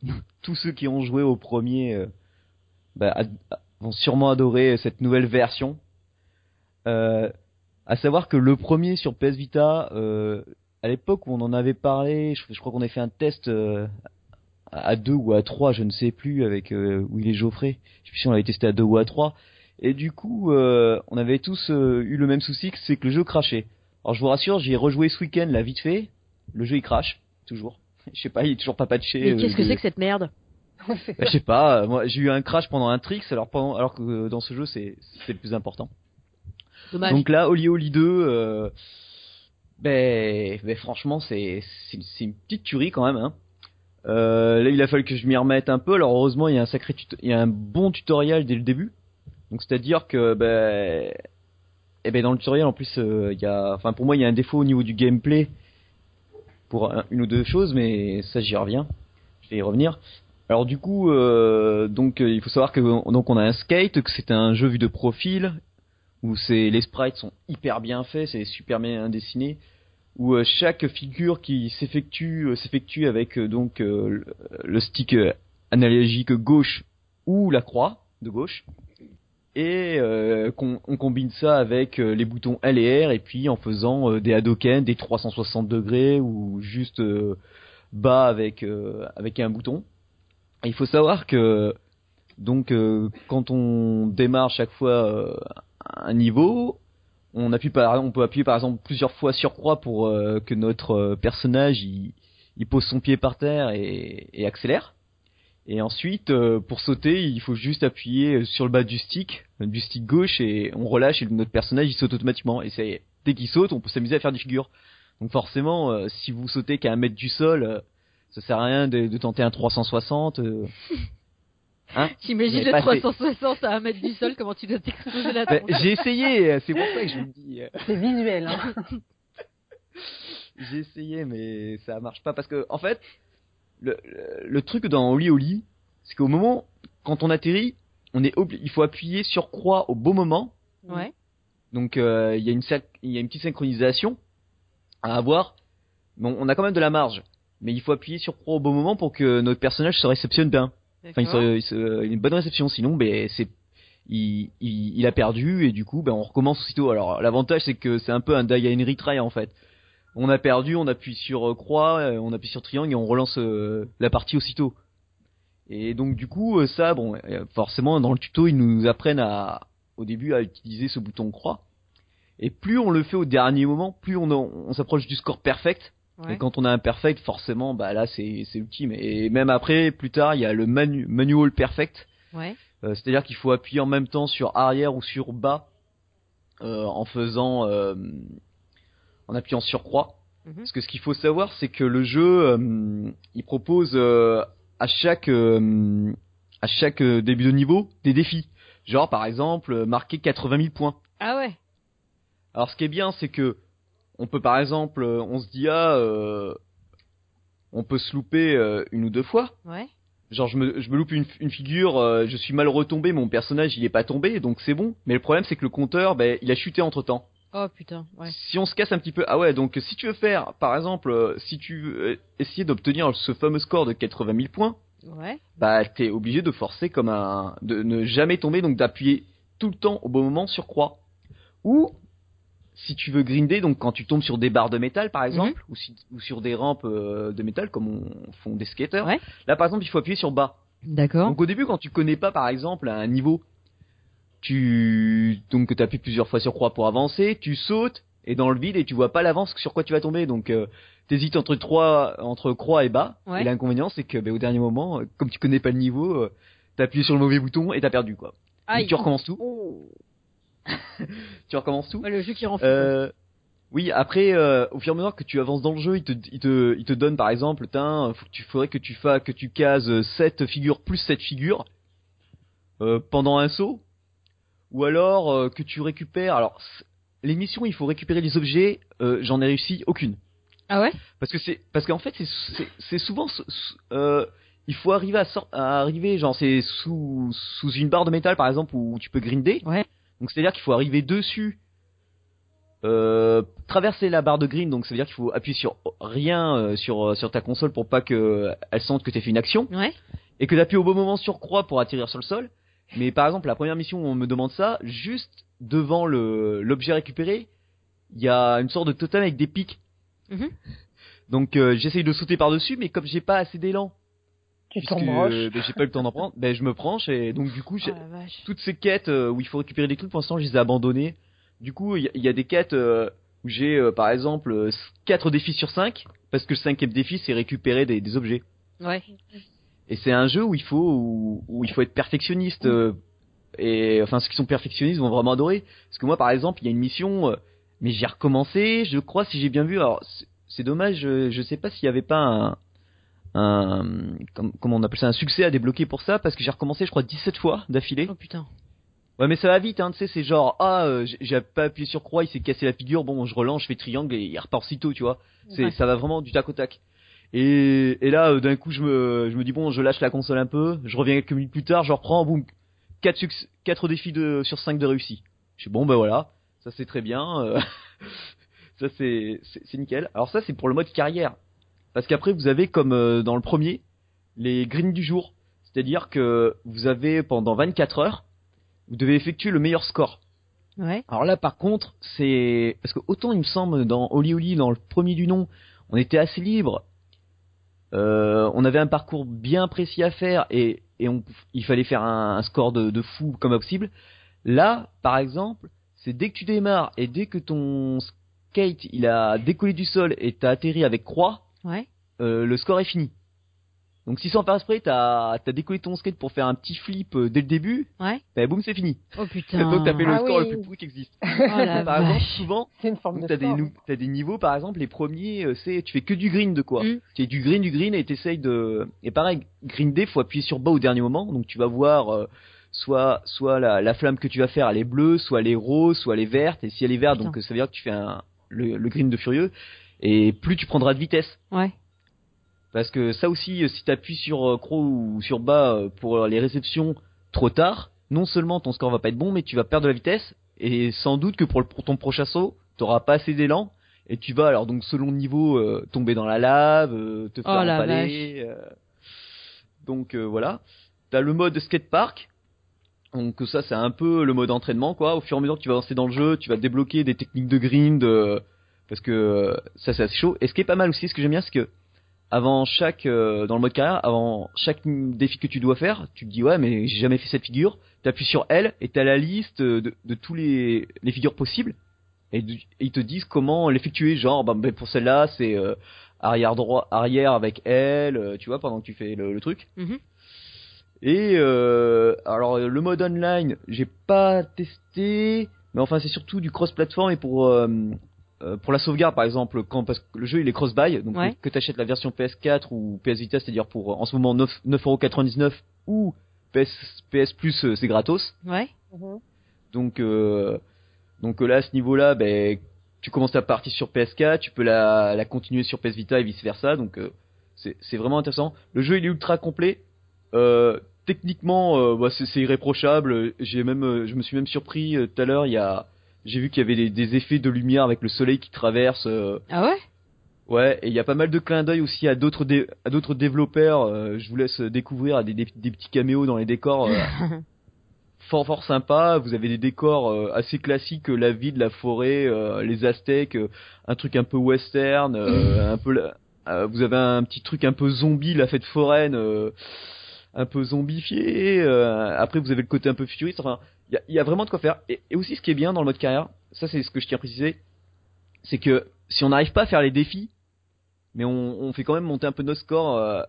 tous ceux qui ont joué au premier euh, bah, vont sûrement adorer cette nouvelle version. Euh, à savoir que le premier sur PS Vita, euh, à l'époque où on en avait parlé, je, crois qu'on avait fait un test euh, à deux ou à trois, je ne sais plus, avec euh, Will Geoffrey. Je sais plus si on l'avait testé à deux ou à trois. Et du coup, euh, on avait tous eu le même souci, c'est que le jeu crachait. Alors je vous rassure, j'y ai rejoué ce week-end, là, vite fait. Le jeu il crache, toujours. Je sais pas, il est toujours pas patché. Mais qu'est-ce que c'est que cette merde bah, Je sais pas, moi j'ai eu un crash pendant un tricks, alors, pendant, alors que dans ce jeu c'est le plus important. Donc là, Oli Oli 2, euh, ben, franchement c'est une petite tuerie quand même. Hein. Euh, là il a fallu que je m'y remette un peu, alors heureusement il y a un sacré il y a un bon tutoriel dès le début. Donc c'est à dire que ben eh ben dans le tutoriel en plus euh, il y a enfin pour moi il y a un défaut au niveau du gameplay pour une ou deux choses mais ça j'y reviens je vais y revenir alors du coup euh, donc il faut savoir que donc on a un skate que c'est un jeu vu de profil où c'est les sprites sont hyper bien faits c'est super bien dessiné où euh, chaque figure qui s'effectue s'effectue avec donc le stick analogique gauche ou la croix de gauche et euh, on combine ça avec euh, les boutons L et R et puis en faisant euh, des Hadoken, des 360 degrés ou juste bas avec avec un bouton. il faut savoir que donc quand on démarre chaque fois un niveau, on appuie par on peut appuyer par exemple plusieurs fois sur croix pour que notre personnage il, il, pose son pied par terre et, et accélère. Et ensuite, euh, pour sauter, il faut juste appuyer sur le bas du stick, du stick gauche, et on relâche et notre personnage il saute automatiquement. Et c'est dès qu'il saute, on peut s'amuser à faire des figures. Donc forcément, euh, si vous sautez qu'à un mètre du sol, euh, ça sert à rien de, tenter un 360. Hein T'imagines le 360 à un mètre du sol, comment tu dois t'exploser la ben, J'ai essayé, c'est pour ça que je vous dis. C'est visuel. Hein. J'ai essayé, mais ça marche pas parce que en fait, le, le, truc dans Oli Oli, c'est qu'au moment, quand on atterrit, on est il faut appuyer sur croix au bon moment. Ouais. Donc euh, il y a une il y a une petite synchronisation à avoir. Bon, on a quand même de la marge, mais il faut appuyer sur croix au bon moment pour que notre personnage se réceptionne bien. Enfin, il, se, il, a une bonne réception, sinon, ben c'est il, il, il, a perdu et du coup, ben on recommence aussitôt. Alors l'avantage c'est que c'est un peu un die and retry en fait on a perdu, on appuie sur euh, croix, euh, on appuie sur triangle et on relance euh, la partie aussitôt. Et donc du coup ça, bon, forcément dans le tuto ils nous apprennent à, au début à utiliser ce bouton croix. Et plus on le fait au dernier moment, plus on, on s'approche du score perfect. Et quand on a un perfect, forcément, bah là c'est c'est ultime. Et même après, plus tard, il y a le manual perfect. Ouais. C'est-à-dire qu'il faut appuyer en même temps sur arrière ou sur bas en faisant en appuyant sur croix. Mhm. Parce que ce qu'il faut savoir, c'est que le jeu, euh, il propose euh, à chaque euh, à chaque début de niveau des défis. Genre par exemple marquer 80 000 points. Ah ouais. Alors ce qui est bien, c'est que on peut par exemple, on se dit ah, on peut se louper une ou deux fois. Ouais. Genre je me, je me loupe une, une figure, je suis mal retombé, mon personnage il est pas tombé, donc c'est bon. Mais le problème c'est que le compteur, ben, il a chuté entre temps. Oh putain, ouais. Si on se casse un petit peu, ah ouais, donc si tu veux faire, par exemple, euh, si tu veux euh, essayer d'obtenir ce fameux score de 80 000 points, ouais. bah t'es obligé de forcer comme un, de ne jamais tomber, donc d'appuyer tout le temps au bon moment sur croix. Ou si tu veux grinder, donc quand tu tombes sur des barres de métal par exemple, mhm. ou, ou, sur des rampes euh, de métal comme on font des skaters, ouais. là par exemple il faut appuyer sur bas. D'accord. Donc au début quand tu connais pas par exemple un niveau tu donc appuies plusieurs fois sur croix pour avancer, tu sautes et dans le vide et tu vois pas l'avance sur quoi tu vas tomber. Donc euh, t'hésites entre trois entre croix et bas. Et l'inconvénient c'est que ben, au dernier moment, euh, comme tu connais pas le niveau, euh, t'as appuyé sur le mauvais bouton et t'as perdu quoi. tu recommences tout. Oh. tu recommences tout. le jeu qui rend euh, oui, après, euh, au fur et à mesure que tu avances dans le jeu, il te, il te, il te donne par exemple, faut que tu faudrait que tu fasses, que tu cases 7 figures plus 7 figures euh, pendant un saut ou alors que tu récupères. Alors les missions, il faut récupérer les objets. J'en ai réussi aucune. Ah ouais? Parce que c'est parce qu'en fait c'est souvent il faut arriver à, à arriver genre c'est sous sous une barre de métal par exemple où tu peux grinder. Ouais. Donc c'est à dire qu'il faut arriver dessus euh, traverser la barre de green, donc ça veut dire qu'il faut appuyer sur rien euh, sur euh, sur ta console pour pas que elle sente que t'as fait une action, Ouais. et que d'appuyer au bon moment sur croix pour atterrir sur le sol. Mais par exemple, la première mission où on me demande ça, juste devant le l'objet récupéré, il y a une sorte de totem avec des pics. Mhm. Donc euh, j'essaye de sauter par dessus, mais comme j'ai pas assez d'élan, Tu ben, j'ai pas eu le temps d'en prendre, ben je me branche et donc du coup j'ai- Oh toutes ces quêtes euh, où il faut récupérer des trucs, pour l'instant, je les ai abandonnées. Du coup, il y, a- il y a des quêtes euh, où j'ai, euh, par exemple, 4 défis sur 5, parce que le cinquième défi, c'est récupérer des, des objets. Ouais. Et c'est un jeu où il faut, où, où il faut être perfectionniste. euh, et enfin, ceux qui sont perfectionnistes vont vraiment adorer. Parce que moi, par exemple, il y a une mission, euh, mais j'ai recommencé, je crois, si j'ai bien vu. Alors, c'est- c'est dommage, je, je sais pas s'il y avait pas un, un comme- comment on appelle ça, un succès à débloquer pour ça, parce que j'ai recommencé, je crois, 17 fois d'affilée. Oh putain. Ouais, mais ça va vite, hein, tu sais, c'est genre, ah, euh, j'ai- pas appuyé sur croix, il s'est cassé la figure, bon, je relance, je fais triangle et il repart aussitôt, tu vois. C'est, Ouais. ça va vraiment du tac au tac. Et, et là, euh, d'un coup, je me, je me dis, bon, je lâche la console un peu, je reviens quelques minutes plus tard, je reprends, boum, 4, succ- quatre défis de, sur 5 de réussi. Je suis bon, ben voilà, ça c'est très bien, euh, ça c'est, c'est nickel. Alors ça, c'est pour le mode carrière. Parce qu'après, vous avez, comme euh, dans le premier, les greens du jour. C'est-à-dire que vous avez pendant 24 heures, vous devez effectuer le meilleur score. Ouais. Alors là, par contre, c'est parce que autant il me semble dans Oli Oli, dans le premier du nom, on était assez libre. Euh, on avait un parcours bien précis à faire et, et on, il fallait faire un, un score de, de fou comme possible. Là, par exemple, c'est dès que tu démarres et dès que ton skate il a décollé du sol et t'as atterri avec croix, Ouais. euh, le score est fini. Donc si sans faire exprès, t'as as décollé ton skate pour faire un petit flip euh, dès le début, Ouais. bah boum, c'est fini. Oh putain. Donc t'as fait le Ah score oui. le plus pourri qui existe. Oh par exemple, souvent, C'est une forme donc de t'as des, t'as des niveaux, par exemple, les premiers, euh, c'est tu fais que du green de quoi. Mm. Tu fais du green, du green et t'essayes de... Et pareil, green day, faut appuyer sur bas au dernier moment, donc tu vas voir euh, soit soit la, la flamme que tu vas faire, elle est bleue, soit elle est rose, soit elle est verte, et si elle est verte, Putain. donc ça veut dire que tu fais un, le, le green de furieux, et plus tu prendras de vitesse. Ouais. Parce que ça aussi, euh, si t'appuies sur euh, croix ou sur bas euh, pour les réceptions trop tard, non seulement ton score va pas être bon, mais tu vas perdre de la vitesse, et sans doute que pour, ton prochain saut, t'auras pas assez d'élan, et tu vas alors donc selon le niveau euh, tomber dans la lave, euh, te faire Oh la empaler. euh. donc voilà. T'as le mode skatepark. Donc ça c'est un peu le mode entraînement quoi. Au fur et à mesure que tu vas avancer dans le jeu, tu vas débloquer des techniques de grind parce que euh, ça c'est assez chaud. Et ce qui est pas mal aussi, ce que j'aime bien, c'est que avant chaque euh, dans le mode carrière, avant chaque défi que tu dois faire, tu te dis ouais mais j'ai jamais fait cette figure. T'appuies sur L et t'as la liste de, de tous les, les figures possibles et, ils te disent comment l'effectuer. Genre bah, ben, pour celle-là c'est euh, arrière droit arrière avec L, tu vois pendant que tu fais le, le truc. Mhm. Et euh, alors le mode online, j'ai pas testé, mais enfin c'est surtout du cross-platform et pour euh, pour la sauvegarde par exemple quand parce que le jeu il est cross-buy, donc Ouais. que tu achètes la version PS4 ou PS Vita, c'est-à-dire pour en ce moment 9 9,99€ ou PS PS Plus euh, c'est gratos. Ouais. Mhm. Donc euh, donc là à ce niveau-là, ben tu commences ta partie sur PS4, tu peux la, la continuer sur PS Vita et vice versa. Donc euh, c'est c'est vraiment intéressant. Le jeu il est ultra complet. Euh, techniquement, euh, bah, c'est irréprochable. J'ai même, je me suis même surpris tout à l'heure. Il y a, j'ai vu qu'il y avait des, des effets de lumière avec le soleil qui traverse. euh, Ah ouais? Ouais, et il y a pas mal de clins d'œil aussi à d'autres dé- à d'autres développeurs. euh, je vous laisse découvrir à des, des, des petits caméos dans les décors. euh, fort fort sympa. Vous avez des décors euh, assez classiques, euh, la ville, la forêt, euh, les Aztèques, un truc un peu western, euh, un peu. euh, vous avez un petit truc un peu zombie, la fête foraine, euh, un peu zombifié. euh, après, vous avez le côté un peu futuriste. Enfin, il y a, il y a vraiment de quoi faire. Et, et aussi, ce qui est bien dans le mode carrière, ça c'est ce que je tiens à préciser, c'est que si on n'arrive pas à faire les défis, mais on, on fait quand même monter un peu nos scores euh,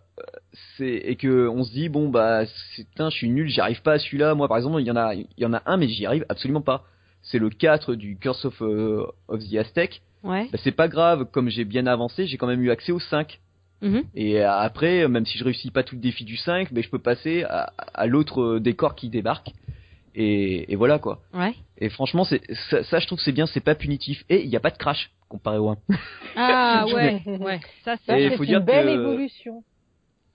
et que on se dit bon bah c'est putain je suis nul j'y arrive pas à celui-là moi par exemple il y en a il y en a un mais j'y arrive absolument pas c'est le 4 du Curse of, euh, of the Aztec Ouais. bah, c'est pas grave comme j'ai bien avancé j'ai quand même eu accès au 5 Mhm. et euh, après même si je réussis pas tout le défi du 5 mais je peux passer à, à l'autre décor qui débarque et, et voilà quoi Ouais. et franchement c'est ça, ça, je trouve que c'est bien c'est pas punitif et il n'y a pas de crash comparé au 1 Ah ouais. Ouais. Ça c'est. c'est une dire belle que- évolution.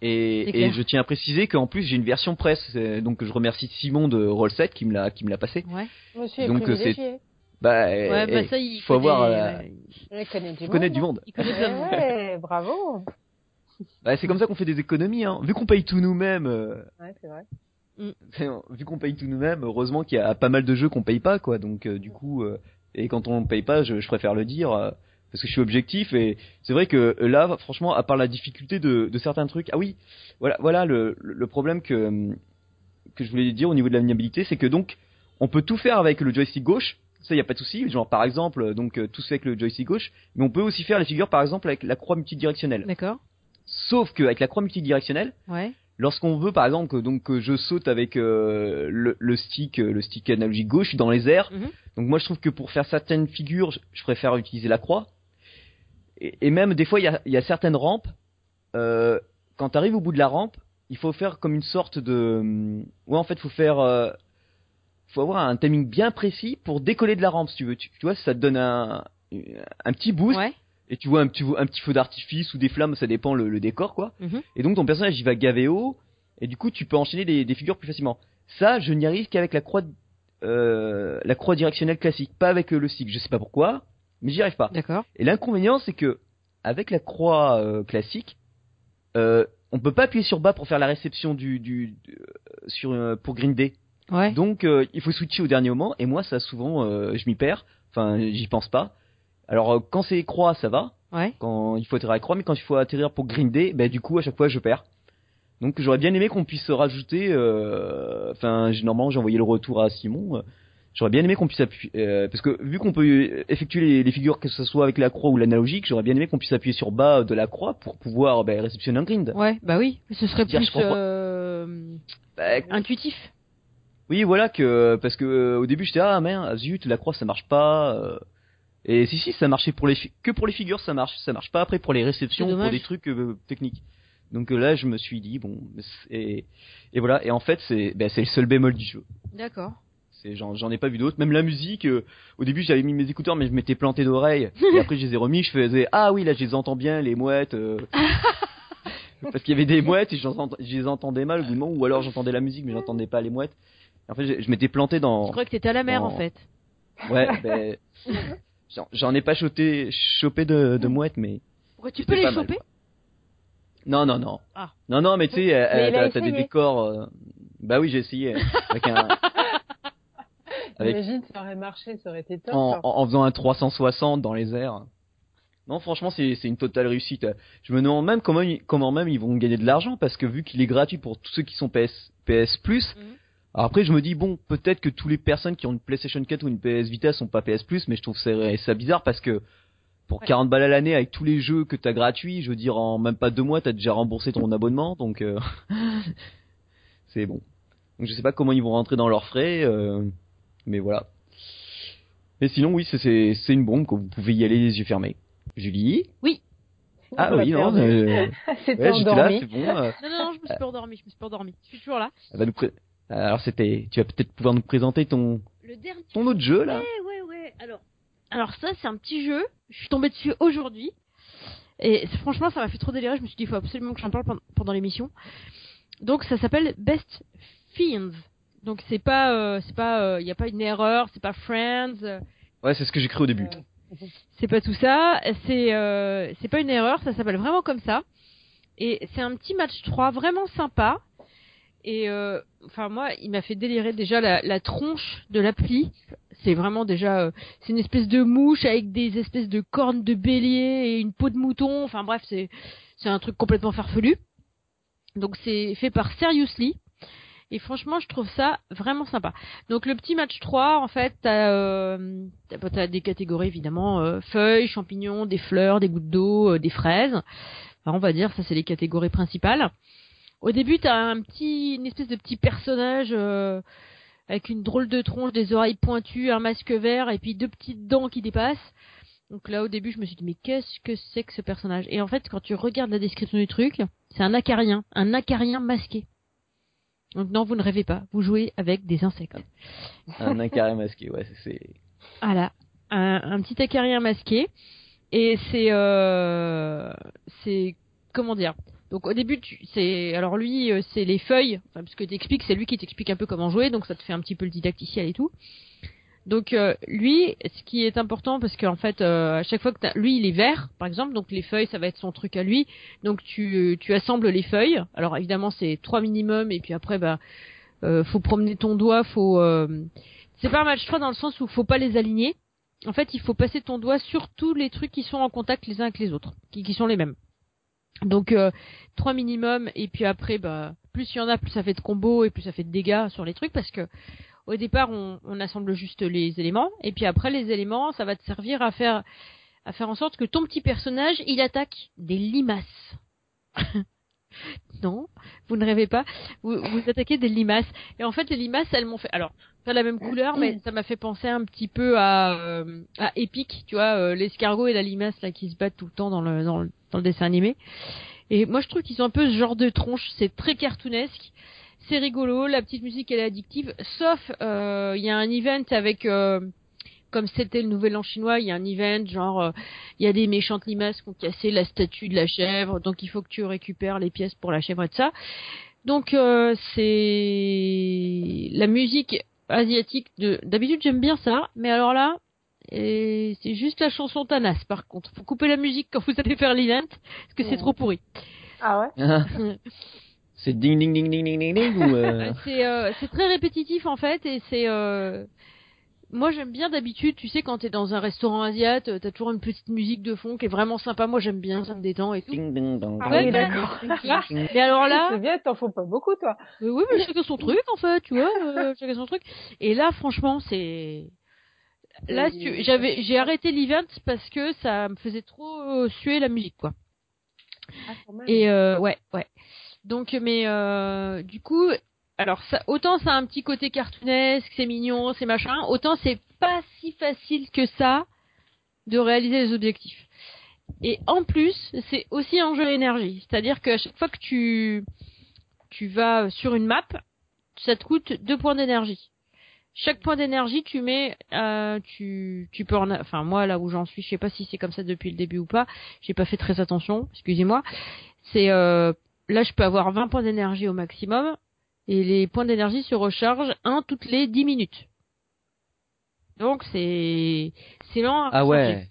C'est Et, je tiens à préciser qu'en plus j'ai une version presse, euh, donc je remercie Simon de Roll7 qui me l'a qui me l'a passé. Ouais. Monsieur est Donc, euh, privilégié. Bah, Ouais, eh, bah ça, il faut avoir, connaît, euh, ouais, Il connaît du faut connaître du monde. monde. il connaît monde. Ouais, bravo. Bah, c'est comme ça qu'on fait des économies, hein. Vu qu'on paye tout nous-mêmes, euh, Ouais, c'est vrai. vu qu'on paye tout nous-mêmes, heureusement qu'il y a pas mal de jeux qu'on paye pas, quoi. Donc, euh, du coup, euh, et quand on paye pas, je, je préfère le dire. euh, parce que je suis objectif et c'est vrai que là, franchement, à part la difficulté de, de certains trucs, ah oui, voilà, voilà le, le problème que que je voulais dire au niveau de la maniabilité, c'est que donc on peut tout faire avec le joystick gauche, ça y a pas de souci, genre par exemple, donc tout se fait avec le joystick gauche, mais on peut aussi faire les figures par exemple avec la croix multidirectionnelle. D'accord. Sauf que avec la croix multidirectionnelle, Ouais. Lorsqu'on veut par exemple que donc que je saute avec euh, le, le stick euh, le stick analogique gauche dans les airs Mhm. donc moi je trouve que pour faire certaines figures je, je préfère utiliser la croix et, et même des fois il y a, il y a certaines rampes euh, quand tu arrives au bout de la rampe il faut faire comme une sorte de hum, ouais en fait faut faire euh, faut avoir un timing bien précis pour décoller de la rampe si tu veux tu, tu vois ça te donne un un petit boost Ouais. Et tu vois un petit un petit feu d'artifice ou des flammes ça dépend le, le décor quoi Mhm. et donc ton personnage il va gaver haut et du coup tu peux enchaîner des, des figures plus facilement. Ça, je n'y arrive qu'avec la croix, euh, la croix directionnelle classique, pas avec euh, le stick. Je sais pas pourquoi, mais j'y arrive pas. D'accord. Et l'inconvénient c'est que avec la croix euh, classique, euh, on peut pas appuyer sur bas pour faire la réception du, du, du- sur pour grinder. Ouais. Donc il faut switcher au dernier moment et moi ça souvent je m'y perds. Enfin j'y pense pas. Alors euh, quand c'est croix ça va, Ouais. quand il faut atterrir à croix, mais quand il faut atterrir pour grinder, bah du coup à chaque fois je perds. Donc j'aurais bien aimé qu'on puisse rajouter, euh, enfin normalement j'ai envoyé le retour à Simon. euh, J'aurais bien aimé qu'on puisse appuyer, euh, parce que vu qu'on peut effectuer les, les figures que ce soit avec la croix ou l'analogique, j'aurais bien aimé qu'on puisse appuyer sur bas de la croix pour pouvoir bah, réceptionner un grind. Ouais. Bah oui. Ce serait plus euh, Bah, intuitif. oui voilà que parce que au début j'étais ah merde zut la croix ça marche pas. Et si si ça marchait pour les que pour les figures ça marche ça marche pas après pour les réceptions pour des trucs euh, techniques. Donc euh, là je me suis dit bon et, et voilà et en fait c'est bah, c'est le seul bémol du jeu. D'accord. C'est j'en ai pas vu d'autres. Même la musique, euh, au début j'avais mis mes écouteurs mais je m'étais planté d'oreille. et après je les ai remis, je faisais ah oui là je les entends bien les mouettes. Parce qu'il y avait des mouettes et je les entendais mal au bout moment, ou alors j'entendais la musique mais j'entendais pas les mouettes. Et en fait je, je m'étais planté Je dans crois que t'étais à la mer en fait. ouais ben j'en- ai pas chopé chopé de, de mouettes mais Ouais, tu peux les mal, choper? Non non non Ah. non non mais tu sais euh, t'as des décors euh, bah oui j'ai essayé euh, avec un Avec- Imagine, ça aurait marché, ça aurait été top. en, en, en faisant un 360 dans les airs. Non, franchement, c'est une totale réussite. Je me demande même comment, même ils vont gagner de l'argent parce que vu qu'il est gratuit pour tous ceux qui sont PS, PS Plus. Mhm. Alors après, je me dis bon, peut-être que toutes les personnes qui ont une PlayStation 4 ou une PS Vita sont pas PS Plus, mais je trouve ça, ça bizarre parce que pour Ouais. 40 balles à l'année avec tous les jeux que t'as gratuits, je veux dire en même pas deux mois, t'as déjà remboursé ton abonnement, donc euh, c'est bon. Donc je sais pas comment ils vont rentrer dans leurs frais, euh, mais voilà. Mais sinon, oui, c'est- une bombe, que vous pouvez y aller les yeux fermés. Julie? Ah On l'a oui, non, euh, C'était ouais, là, bon. euh, Non, non, non, je me suis pas endormi. Je me suis pas endormi. Je suis toujours là. elle va nous pré- Alors c'était, tu vas peut-être pouvoir nous présenter ton Le dernier. ton autre jeu là. Ouais, ouais, ouais. Alors, alors ça, c'est un petit jeu. Je suis tombée dessus aujourd'hui. Et franchement, ça m'a fait trop délirer. Je me suis dit, il faut absolument que j'en parle pendant, l'émission. Donc, ça s'appelle Best Fiends. Donc, c'est pas, euh, c'est pas, il y a pas une erreur, c'est pas Friends, euh, Ouais, c'est ce que j'ai cru au début. c'est pas tout ça. C'est, euh, c'est pas une erreur. Ça s'appelle vraiment comme ça. Et c'est un petit match 3 vraiment sympa. Et euh, enfin moi, il m'a fait délirer déjà la, la tronche de l'appli. C'est vraiment déjà, euh, c'est une espèce de mouche avec des espèces de cornes de bélier et une peau de mouton. Enfin bref, c'est c'est un truc complètement farfelu. Donc c'est fait par Seriously. Et franchement, je trouve ça vraiment sympa. Donc le petit match 3, en fait, t'as euh, t'as des catégories évidemment euh, feuilles, champignons, des fleurs, des gouttes d'eau, euh, des fraises. Enfin, on va dire ça c'est les catégories principales. Au début, t'as un petit, une espèce de petit personnage euh, avec une drôle de tronche, des oreilles pointues, un masque vert et puis deux petites dents qui dépassent. Donc là, au début, je me suis dit mais qu'est-ce que c'est que ce personnage? Et en fait, quand tu regardes la description du truc, c'est un acarien, un acarien masqué. Donc non, vous ne rêvez pas, vous jouez avec des insectes. Un incaré masqué, ouais, c'est- c'est. Voilà, un, un petit acarien masqué. Et c'est euh, c'est comment dire? Donc au début, c'est alors lui, euh, c'est les feuilles. Enfin, parce que t'expliques, c'est lui qui t'explique un peu comment jouer, donc ça te fait un petit peu le didacticiel et tout. Donc euh, lui, ce qui est important parce qu'en fait, euh, à chaque fois que t'as, lui il est vert, par exemple, donc les feuilles, ça va être son truc à lui. Donc tu tu assembles les feuilles. Alors évidemment c'est trois minimum et puis après bah euh, faut promener ton doigt, faut c'est pas un match 3 dans le sens où faut pas les aligner. En fait, il faut passer ton doigt sur tous les trucs qui sont en contact les uns avec les autres, qui, qui sont les mêmes. Donc trois minimum et puis après bah plus il y en a, plus ça fait de combos et plus ça fait de dégâts sur les trucs parce que au départ, on, assemble juste les éléments, et puis après les éléments, ça va te servir à faire à faire en sorte que ton petit personnage, il attaque des limaces. non, vous ne rêvez pas. Vous, attaquez des limaces. Et en fait, les limaces, elles m'ont fait. Alors, pas la même couleur, mais ça m'a fait penser un petit peu à euh, à Epic, tu vois, euh, l'escargot et la limace là qui se battent tout le temps dans le dans le, dans le dessin animé. Et moi, je trouve qu'ils ont un peu ce genre de tronche. C'est très cartoonesque c'est rigolo, la petite musique elle est addictive, sauf euh, il y a un event avec euh, comme c'était le nouvel an chinois, il y a un event genre euh, il y a des méchantes limaces qui ont cassé la statue de la chèvre, donc il faut que tu récupères les pièces pour la chèvre et tout ça. Donc c'est la musique asiatique de d'habitude j'aime bien ça, mais alors là c'est juste la chanson Tanas par contre. Faut couper la musique quand vous allez faire l'event parce que c'est trop pourri. Ah ouais. C'est ding ding ding ding ding ding ding ou euh... C'est euh, c'est très répétitif en fait et c'est euh... moi j'aime bien d'habitude tu sais quand t'es dans un restaurant asiat t'as toujours une petite musique de fond qui est vraiment sympa moi j'aime bien ça me détend et tout. Ding ding dong. Ah oui d'accord. mais alors là. C'est bien t'en faut pas beaucoup toi. Mais oui mais chacun son truc en fait tu vois euh, chacun son truc et là franchement c'est là j'avais j'ai arrêté l'event parce que ça me faisait trop suer la musique quoi. Ah, et euh, ouais ouais donc, mais euh, du coup, alors ça, autant ça a un petit côté cartoonesque, c'est mignon, c'est machin, autant c'est pas si facile que ça de réaliser les objectifs. Et en plus, c'est aussi un jeu énergie, c'est-à-dire qu'à chaque fois que tu tu vas sur une map, ça te coûte deux points d'énergie. Chaque point d'énergie, tu mets, euh, tu, tu peux en, enfin moi là où j'en suis, je sais pas si c'est comme ça depuis le début ou pas, j'ai pas fait très attention, excusez-moi. C'est euh, là, je peux avoir 20 points d'énergie au maximum. Et les points d'énergie se rechargent un toutes les 10 minutes. Donc c'est c'est lent. À ah ouais.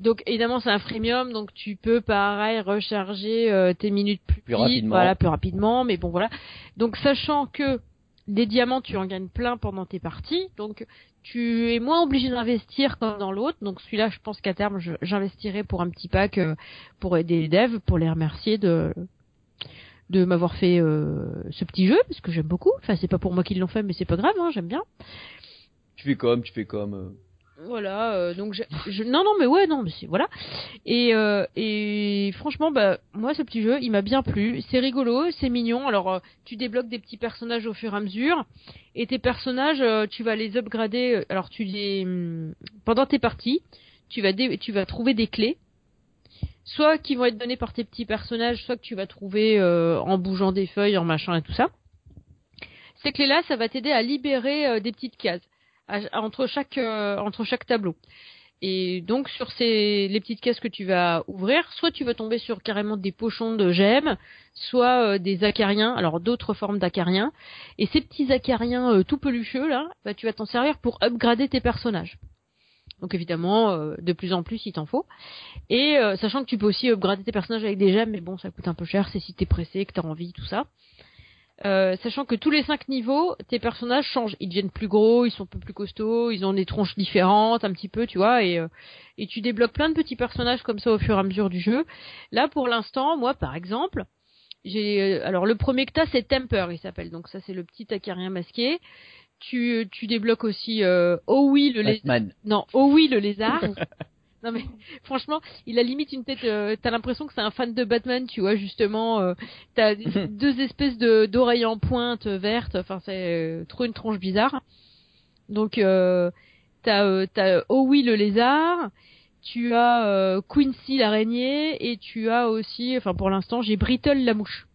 Donc évidemment c'est un freemium, donc tu peux pareil recharger euh, tes minutes plus, plus rapidement. voilà plus rapidement. Mais bon voilà. Donc sachant que des diamants tu en gagnes plein pendant tes parties, donc tu es moins obligé d'investir comme dans l'autre. Donc celui-là je pense qu'à terme j'investirai pour un petit pack euh, pour aider les devs, pour les remercier de de m'avoir fait euh, ce petit jeu parce que j'aime beaucoup. Enfin, c'est pas pour moi qu'ils l'ont fait, mais c'est pas grave, hein, j'aime bien. Tu fais comme, tu fais comme. Euh. Voilà, euh, donc je, non non mais ouais non mais c'est voilà. Et et franchement bah moi ce petit jeu il m'a bien plu. C'est rigolo c'est mignon. Alors tu débloques des petits personnages au fur et à mesure. Et tes personnages tu vas les upgrader alors tu les hum, pendant tes parties tu vas tu vas trouver des clés. Soit qui vont être donnés par tes petits personnages, soit que tu vas trouver euh, en bougeant des feuilles, en machin et tout ça. Ces clés-là, ça va t'aider à libérer euh, des petites cases entre chaque euh, entre chaque tableau. Et donc sur ces les petites cases que tu vas ouvrir, soit tu vas tomber sur carrément des pochons de gemmes, soit des acariens, alors d'autres formes d'acariens. Et ces petits acariens tout pelucheux là, bah, tu vas t'en servir pour upgrader tes personnages. Donc évidemment, euh, de plus en plus, il t'en faut. Et euh, sachant que tu peux aussi upgrader tes personnages avec des gemmes, mais bon, ça coûte un peu cher, c'est si t'es pressé, que t'as envie, tout ça. Euh, sachant que tous les cinq niveaux, tes personnages changent. Ils deviennent plus gros, ils sont un peu plus costauds, ils ont des tronches différentes, un petit peu, tu vois, et, et tu débloques plein de petits personnages comme ça au fur et à mesure du jeu. Là, pour l'instant, moi, par exemple, j'ai alors le premier que t'as, c'est Temper, il s'appelle. Donc ça, c'est le petit acarien masqué tu, tu débloques aussi euh, Oh oui le lézard. Non, Oh oui le lézard. Non mais franchement, il a limite une tête. Euh, t'as l'impression que c'est un fan de Batman, tu vois justement. Euh, t'as deux espèces de d'oreilles en pointe vertes. Enfin c'est euh, trop une tronche bizarre. Donc euh, t'as t'as Oh oui le lézard. Tu as Quincy l'araignée et tu as aussi, enfin pour l'instant j'ai Brittle la mouche.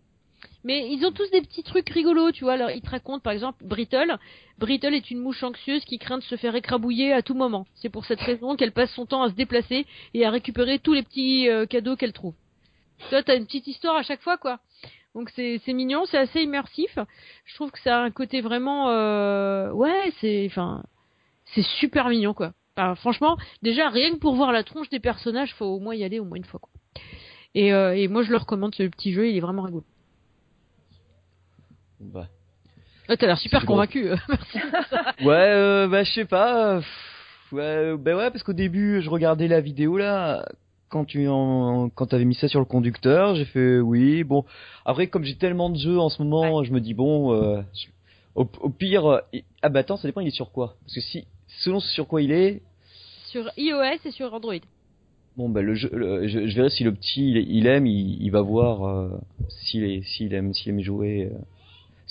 Mais ils ont tous des petits trucs rigolos, tu vois. Alors, ils te racontent, par exemple, Brittle. Brittle est une mouche anxieuse qui craint de se faire écrabouiller à tout moment. C'est pour cette raison qu'elle passe son temps à se déplacer et à récupérer tous les petits euh, cadeaux qu'elle trouve. Toi, t'as une petite histoire à chaque fois, quoi. Donc c'est mignon, c'est assez immersif. Je trouve que ça a un côté vraiment, euh... ouais, c'est, enfin, c'est super mignon quoi. franchement, déjà rien que pour voir la tronche des personnages, faut au moins y aller au moins une fois quoi. Et, euh, et moi je le recommande ce petit jeu, il est vraiment rigolo. Bah. Ah, t'as l'air super convaincu. Merci. ouais, euh, bah je sais pas. Ouais, bah ouais, parce qu'au début je regardais la vidéo là quand tu en, quand t'avais mis ça sur le conducteur, j'ai fait oui. Bon, après comme j'ai tellement de jeux en ce moment, je me dis bon, euh, au, pire, ah bah attends, ça dépend il est sur quoi? Parce que si selon sur quoi il est. Sur iOS et sur Android. Bon bah le jeu, je, verrai si le petit il, aime, il, va voir euh, s'il s'il aime s'il aime jouer.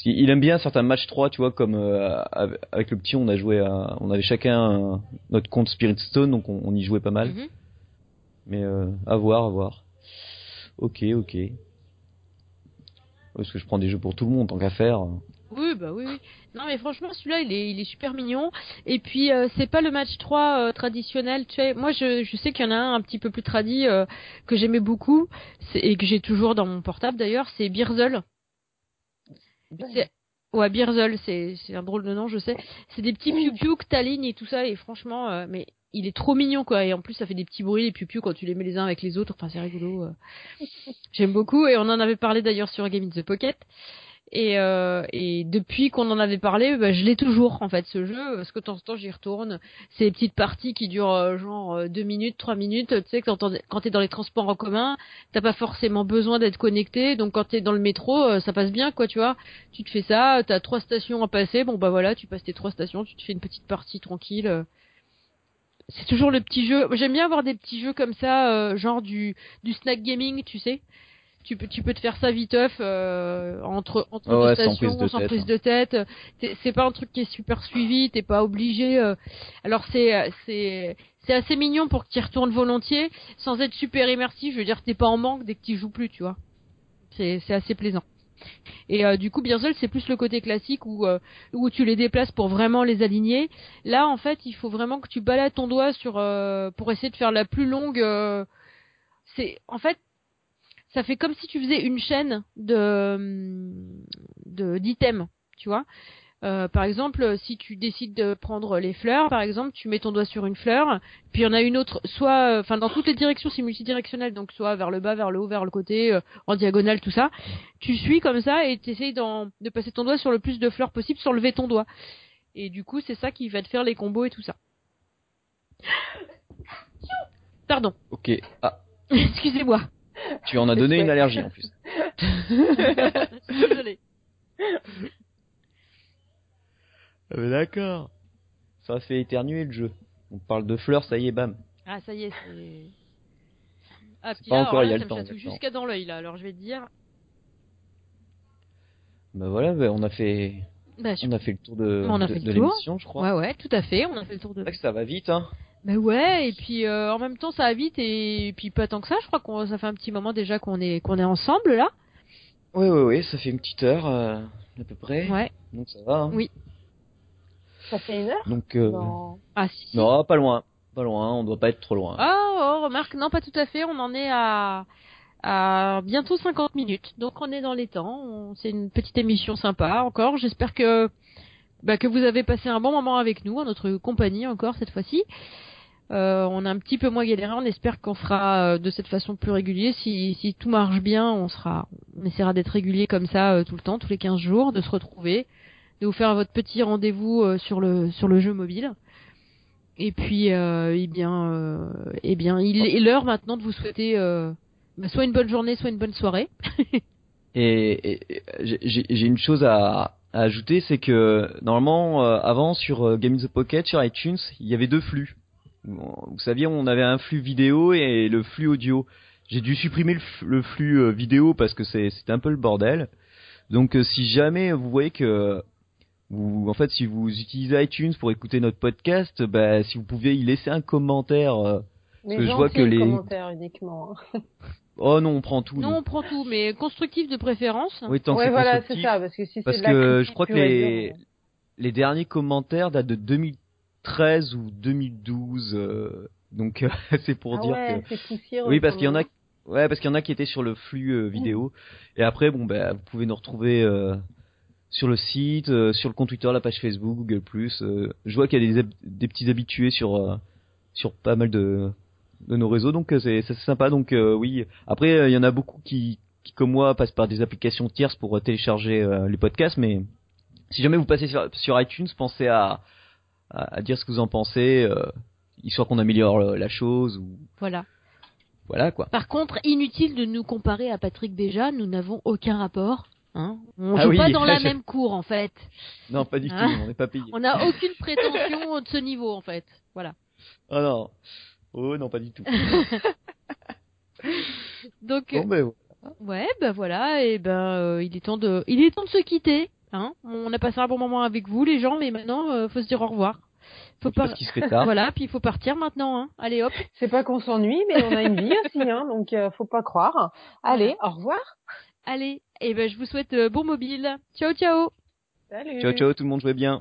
Euh. il aime bien certains matchs 3, tu vois, comme euh, avec le petit, on a joué, on avait chacun notre compte Spirit Stone, donc on, y jouait pas mal. Mhm. Mais à voir, à voir. Ok, ok. Parce que je prends des jeux pour tout le monde, tant qu'à faire. Oui, bah oui, oui. Non, mais franchement, celui-là, il est, il est super mignon. Et puis, euh, c'est pas le match 3 euh, traditionnel. Tu sais, moi, je, je sais qu'il y en a un un petit peu plus tradi euh, que j'aimais beaucoup et que j'ai toujours dans mon portable d'ailleurs. C'est Beerzel. Ouais, Beerzel, c'est, c'est un drôle de nom, je sais. C'est des petits piou-piou que t'alignes et tout ça. Et franchement, mais il est trop mignon quoi. Et en plus ça fait des petits bruits les piou quand tu les mets les uns avec les autres. Enfin c'est rigolo j'aime beaucoup. Et on en avait parlé d'ailleurs sur Game in the Pocket et, euh, et depuis qu'on en avait parlé, bah, je l'ai toujours en fait ce jeu parce que de temps en temps j'y retourne. C'est des petites parties qui durent euh, genre euh, deux minutes, trois minutes. Tu sais quand, t'es dans les transports en commun, t'as pas forcément besoin d'être connecté. Donc quand t'es dans le métro, euh, ça passe bien quoi, tu vois. Tu te fais ça, t'as trois stations à passer. Bon bah voilà, tu passes tes trois stations, tu te fais une petite partie tranquille. C'est toujours le petit jeu. J'aime bien avoir des petits jeux comme ça, genre du du snack gaming, tu sais tu peux tu peux te faire ça viteuf euh, entre entre deux stations sans prise de tête, c'est pas un truc qui est super suivi t'es pas obligé euh. alors c'est c'est c'est assez mignon pour y retournes volontiers sans être super immersif je veux dire t'es pas en manque dès que tu joues plus tu vois. C'est c'est assez plaisant. Et euh, du coup bien seul c'est plus le côté classique où euh, où tu les déplaces pour vraiment les aligner. Là en fait il faut vraiment que tu balades ton doigt sur pour essayer de faire la plus longue c'est en fait ça fait comme si tu faisais une chaîne de d'items, tu vois. Euh, par exemple, si tu décides de prendre les fleurs, par exemple, tu mets ton doigt sur une fleur, puis il y en a une autre, soit, enfin, dans toutes les directions, c'est multidirectionnel, donc soit vers le bas, vers le haut, vers le côté, euh, en diagonale, tout ça. Tu suis comme ça et tu essayes de passer ton doigt sur le plus de fleurs possible sans lever ton doigt. Et du coup, c'est ça qui va te faire les combos et tout ça. Pardon. Ok. Ah. Excusez-moi. Tu en as donné une allergie en plus. Désolé. Ah mais d'accord. Ça fait éternuer le jeu. On parle de fleurs, ça y est, bam. Ah ça y est, c'est. Ah, puis pas encore, il y a le temps. Jusqu'à dans l'œil là, alors je vais te dire. Bah voilà, bah, on a fait. Bah, on a fait le tour de, de, l'émission, je crois. Ouais, ouais, tout à fait, on a fait le tour de. C'est vrai que ça va vite, hein. Bah ouais, et puis euh, en même temps ça va vite et, puis pas tant que ça. Je crois qu'on ça fait un petit moment déjà qu'on est qu'on est ensemble là. Oui oui oui, ça fait une petite heure euh, à peu près. Ouais. Donc ça va. Hein. Oui. Ça fait une heure. Donc euh... non. Ah si, Non, pas loin, pas loin. On doit pas être trop loin. Ah oh, remarque, non pas tout à fait. On en est à à bientôt 50 minutes. Donc on est dans les temps. C'est une petite émission sympa encore. J'espère que bah, que vous avez passé un bon moment avec nous, à notre compagnie encore cette fois-ci. Euh, on a un petit peu moins galéré. On espère qu'on sera euh, de cette façon plus régulier. Si, si tout marche bien, on sera, on essaiera d'être régulier comme ça euh, tout le temps, tous les 15 jours, de se retrouver, de vous faire votre petit rendez-vous sur le sur le jeu mobile. Et puis, eh bien, eh bien, il est l'heure maintenant de vous souhaiter bah, soit une bonne journée, soit une bonne soirée. et, j'ai une chose à, ajouter, c'est que normalement, avant sur Game the Pocket, sur iTunes, il y avait deux flux vous saviez, on avait un flux vidéo et le flux audio. J'ai dû supprimer le, flux euh, vidéo parce que c'est un peu le bordel. Donc euh, si jamais vous voyez que vous, en fait, si vous utilisez iTunes pour écouter notre podcast, bah, si vous pouvez y laisser un commentaire. Euh, parce que je vois que les commentaires uniquement. Oh non, on prend tout. Non, on prend tout, mais constructif de préférence. Oui, tant que voilà, c'est ça, parce que si Parce que je crois que les les derniers commentaires datent de 2000 2013 ou 2012. Euh, donc c'est pour ah dire que oui parce qu'il y en a ouais parce qu'il y en a qui étaient sur le flux euh, vidéo et après bon ben vous pouvez nous retrouver euh, sur le site, sur le compte Twitter, la page Facebook, Google+. je vois qu'il y a des, des petits habitués sur sur pas mal de de nos réseaux, donc c'est sympa. Donc oui. Après, il y en a beaucoup qui qui comme moi passent par des applications tierces pour télécharger les podcasts, mais si jamais vous passez sur, sur iTunes, pensez à, à, à, dire ce que vous en pensez, euh, histoire qu'on améliore la chose ou. Voilà. Voilà quoi. Par contre, inutile de nous comparer à Patrick Béja, nous n'avons aucun rapport. Hein on ah joue pas dans la même cour en fait. Non, pas du tout, hein on n'est pas payé. On n'a aucune prétention de ce niveau en fait. Voilà. Oh non. Oh non, pas du tout. Donc. Bon, ben, Ouais, ben voilà, et ben euh, il est temps de, il est temps de se quitter. Hein on a passé un bon moment avec vous les gens, mais maintenant euh, faut se dire au revoir. Faut pas. Parce serait tard. Voilà, puis il faut partir maintenant. Hein. Allez hop. C'est pas qu'on s'ennuie, mais on a une vie aussi, hein, donc euh, faut pas croire. Allez, au revoir. Allez, et ben je vous souhaite euh, bon mobile. Ciao ciao. Salut. Ciao ciao, tout le monde jouait bien.